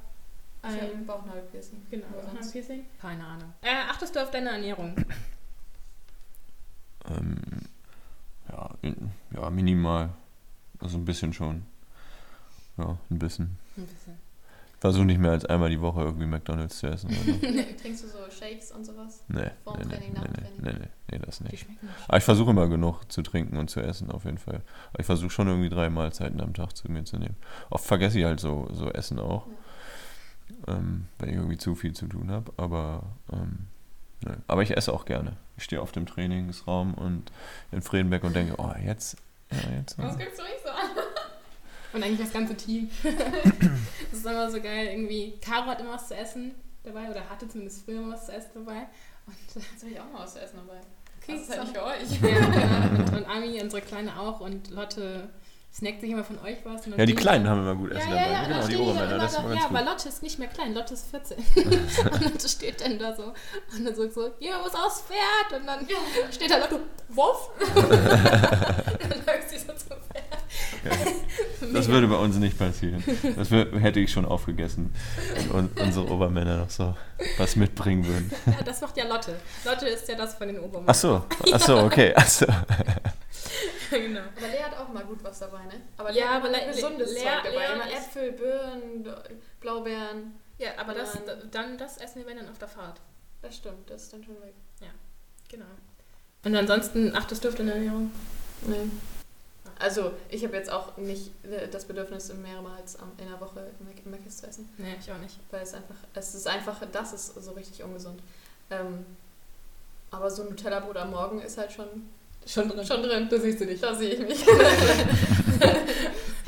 Ich ein. ein Bauchnabelpiercing. Genau, Aber ein sonst- Piercing? Keine Ahnung. Äh, achtest du auf deine Ernährung? Ähm, ja, in, ja, minimal. Also ein bisschen schon. Ja, ein bisschen. Ein bisschen. Versuche nicht mehr als einmal die Woche irgendwie McDonalds zu essen. Trinkst du so Shakes und sowas? Nee, Vorm nee, nee, Training, nach nee, dem nee, Training? nee, nee, nee, das nicht. Aber ich versuche immer genug zu trinken und zu essen, auf jeden Fall. Aber ich versuche schon irgendwie drei Mahlzeiten am Tag zu mir zu nehmen. Oft vergesse ich halt so, so Essen auch, ähm, wenn ich irgendwie zu viel zu tun habe. Aber, ähm, ne. aber ich esse auch gerne. Ich stehe auf dem Trainingsraum und in Fredenberg und denke, oh, jetzt, ja, jetzt. Was guckst du mich so an? Und eigentlich das ganze Team. das ist immer so geil. Irgendwie, Caro hat immer was zu essen dabei oder hatte zumindest früher immer was zu essen dabei. Und Jetzt habe ich auch mal was zu essen dabei. Okay, das ist halt so. nicht für euch. Ja, genau. und, und Ami, unsere Kleine auch. Und Lotte snackt sich immer von euch was. Ja, die Kleinen haben immer gut ja, Essen ja, dabei. ja, und genau, dann die Obermänner, immer das immer Ja, aber gut. Lotte ist nicht mehr klein, Lotte ist 14. und Lotte steht dann da so und dann so, so ja, was aufs Pferd? Und dann steht da Lotte, Wuff. und dann läuft sie so zum Pferd. Das würde bei uns nicht passieren. Das hätte ich schon aufgegessen, wenn un unsere Obermänner noch so was mitbringen würden. Ja, das macht ja Lotte. Lotte ist ja das von den Obermännern. Ach so, ach so, okay, ach so. genau. Aber Lea hat auch mal gut was dabei, ne? Aber Ja, hat aber immer Le- gesundes Lea- Zeug dabei. Lea Immer Äpfel, Birnen, Blaubeeren. Ja, aber das, Nein. dann, das essen wir wenn dann auf der Fahrt. Das stimmt, das ist dann schon weg. Genau. Und ansonsten achtest du auf deine Ernährung? Nee. Also, ich habe jetzt auch nicht das Bedürfnis, mehrmals in der Woche Mc's zu essen. Nee, ich auch nicht. Weil es einfach, es ist einfach, das ist so richtig ungesund. Ähm, aber so ein Nutella-Brot am Morgen ist halt schon, Schon drin. schon drin. Da siehst du dich. Da sehe ich mich.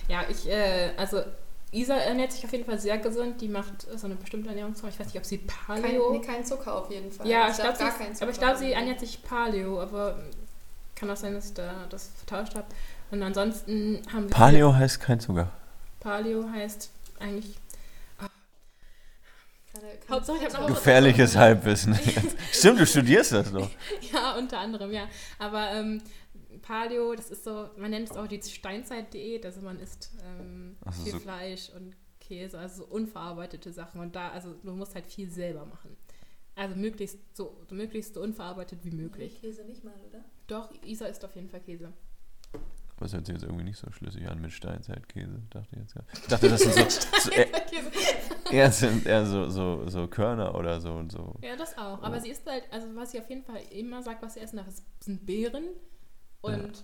Ja, ich, äh, also Isa ernährt sich auf jeden Fall sehr gesund. Die macht so eine bestimmte Ernährungsform. Ich weiß nicht, ob sie Kein, Paleo. nee, kein Zucker auf jeden Fall. ja, ich darf glaube, gar keinen aber ich glaube, sie ernährt sich Paleo, aber kann auch sein, dass ich da das vertauscht habe. Und ansonsten haben wir Paleo heißt kein Zucker. Paleo heißt eigentlich keine Hauptsache, ich hab noch Gefährliches Halbwissen. Stimmt, du studierst das doch. Ja, unter anderem, ja. Aber ähm, Paleo, das ist so, man nennt es auch die Steinzeit-Diät, also man isst ähm, Ach so, viel so- Fleisch und Käse, also so unverarbeitete Sachen. Und da, also du musst halt viel selber machen. Also möglichst so, so möglichst so unverarbeitet wie möglich. Käse nicht mal, oder? Doch, Isa isst auf jeden Fall Käse. Das hört sich jetzt irgendwie nicht so schlüssig an mit Steinzeitkäse, dachte ich jetzt. Ja. Ich dachte, das sind so, so eher, Käse. eher, sind eher so, so, so Körner oder so und so. Ja, das auch. Aber Oh. sie isst halt, also was sie auf jeden Fall immer sagt, was sie essen darf, ist- sind Beeren und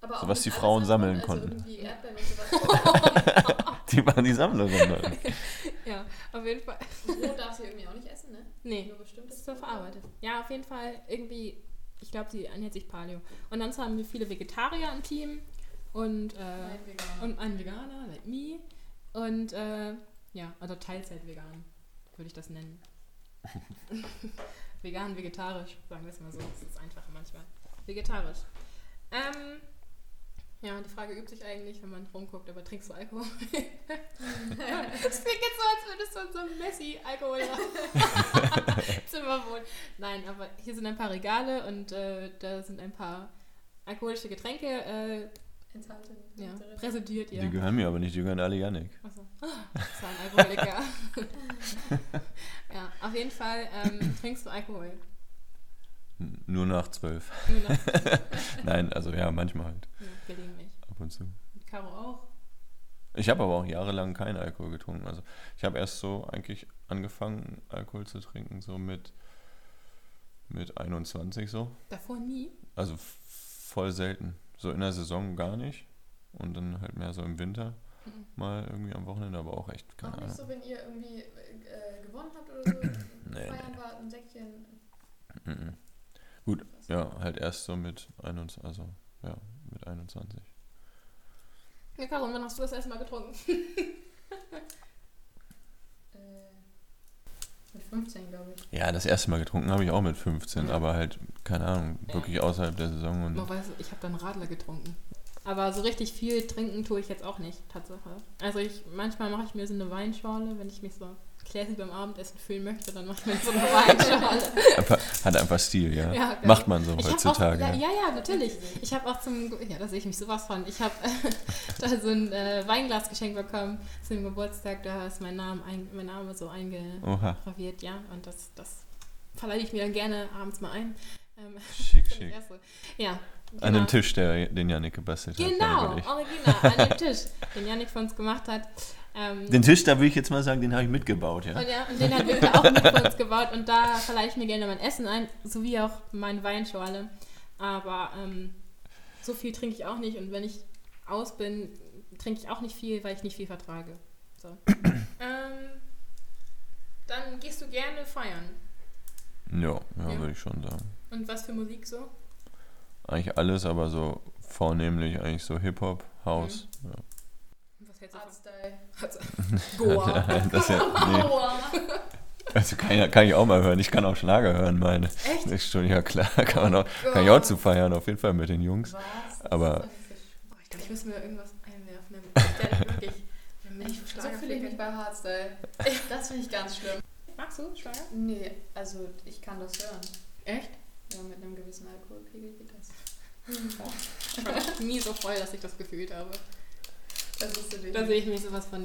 Aber So auch was die Frauen sammeln also konnten. irgendwie Erdbeeren und sowas. Die waren die Sammlerin dann. ja, auf jeden Fall. Brot darf sie irgendwie auch nicht essen, ne? Nee, Nur bestimmtes Das ist so verarbeitet. Ja, auf jeden Fall irgendwie, ich glaube, sie ernährt sich Paleo. Und dann haben wir viele Vegetarier im Team und, äh, Veganer. und einen Veganer, like me. Und äh, ja, also Teilzeit-vegan, würde ich das nennen. Vegan, vegetarisch, sagen wir es mal so. Das ist einfacher manchmal. Vegetarisch. Ähm, Ja, die Frage übt sich eigentlich, wenn man rumguckt, aber trinkst du Alkohol? das klingt jetzt so, als würdest du in so einem Messi-Alkohol Zimmer wohnen. Nein, aber hier sind ein paar Regale und äh, da sind ein paar alkoholische Getränke äh, Enthalten. ja, präsentiert. Ja. Die gehören mir aber nicht, die gehören alle Janik. Achso. Das war ein Alkoholiker. ja, auf jeden Fall ähm, trinkst du Alkohol. N- Nur nach zwölf. Nur noch, Nein, also ja, manchmal halt. ja, gelegentlich. Ab und zu. Und Caro auch. Ich habe aber auch jahrelang keinen Alkohol getrunken. Also ich habe erst so eigentlich angefangen, Alkohol zu trinken, so mit, mit 21 so. Davor nie. Also voll selten. So in der Saison gar nicht. Und dann halt mehr so im Winter Mhm. mal irgendwie am Wochenende, aber auch echt, keine Auch nicht Ahnung. so, wenn ihr irgendwie äh, gewonnen habt oder so. Nee, Feiern war ein Säckchen. Mhm. Gut, ja, halt erst so mit 21, also ja, mit 21. Ja, und wann hast du das erste Mal getrunken? Äh, mit 15, glaube ich. Ja, das erste Mal getrunken habe ich auch mit 15, Ja. aber halt, keine Ahnung, Ja. wirklich außerhalb der Saison und Man weiß, ich habe dann Radler getrunken. Aber so richtig viel trinken tue ich jetzt auch nicht, Tatsache. Also ich, manchmal mache ich mir so eine Weinschorle, wenn ich mich so classy beim Abendessen fühlen möchte, dann mache ich mir so eine Weinschorle. einfach, hat einfach Stil, ja. Ja, geil. Macht man so Ich heutzutage. Auch, ja, ja, ja, natürlich. Ich habe auch zum, ja, da sehe ich mich sowas von. Ich habe da so ein äh, Weinglas geschenkt bekommen zum Geburtstag. Da ist mein Name, ein, mein Name so eingraviert, ja. Und das, das verleihe ich mir dann gerne abends mal ein. Ähm, schick, schick. erst An dem Tisch, der, den Janik gebastelt hat. Genau, original, an dem Tisch, den Janik für uns gemacht hat. Ähm, Den Tisch, da würde ich jetzt mal sagen, den habe ich mitgebaut, ja. Und, ja, und den hat Winter auch mit für uns gebaut und da verleihe ich mir gerne mein Essen ein, sowie auch meine Weinschorle. Aber ähm, so viel trinke ich auch nicht und wenn ich aus bin, trinke ich auch nicht viel, weil ich nicht viel vertrage. So. ähm, dann gehst du gerne feiern. Ja, ja, Ja. würde ich schon sagen. Und was für Musik so? Eigentlich alles, aber so vornehmlich eigentlich so Hip-Hop, House. Und Was hältst du von Goa? Ja. das ja, nee. Also kann, ja- kann ich auch mal hören. Ich kann auch Schlager hören, meine. Echt? Ist schon, ja klar, kann, man auch, kann ich auch zu feiern, auf jeden Fall mit den Jungs. Was? Aber- Oh, ich glaube, ich muss mir irgendwas einwerfen. damit Ich wirklich, wenn ich So fühle ich mich bei Hardstyle. Das finde ich ganz schlimm. Magst du Schlager? Nee, also ich kann das hören. Echt? Ja, mit einem gewissen Alkoholpegel geht das. Ich war noch nie so voll, dass ich das gefühlt habe. Das ist so Da sehe ich mich sowas von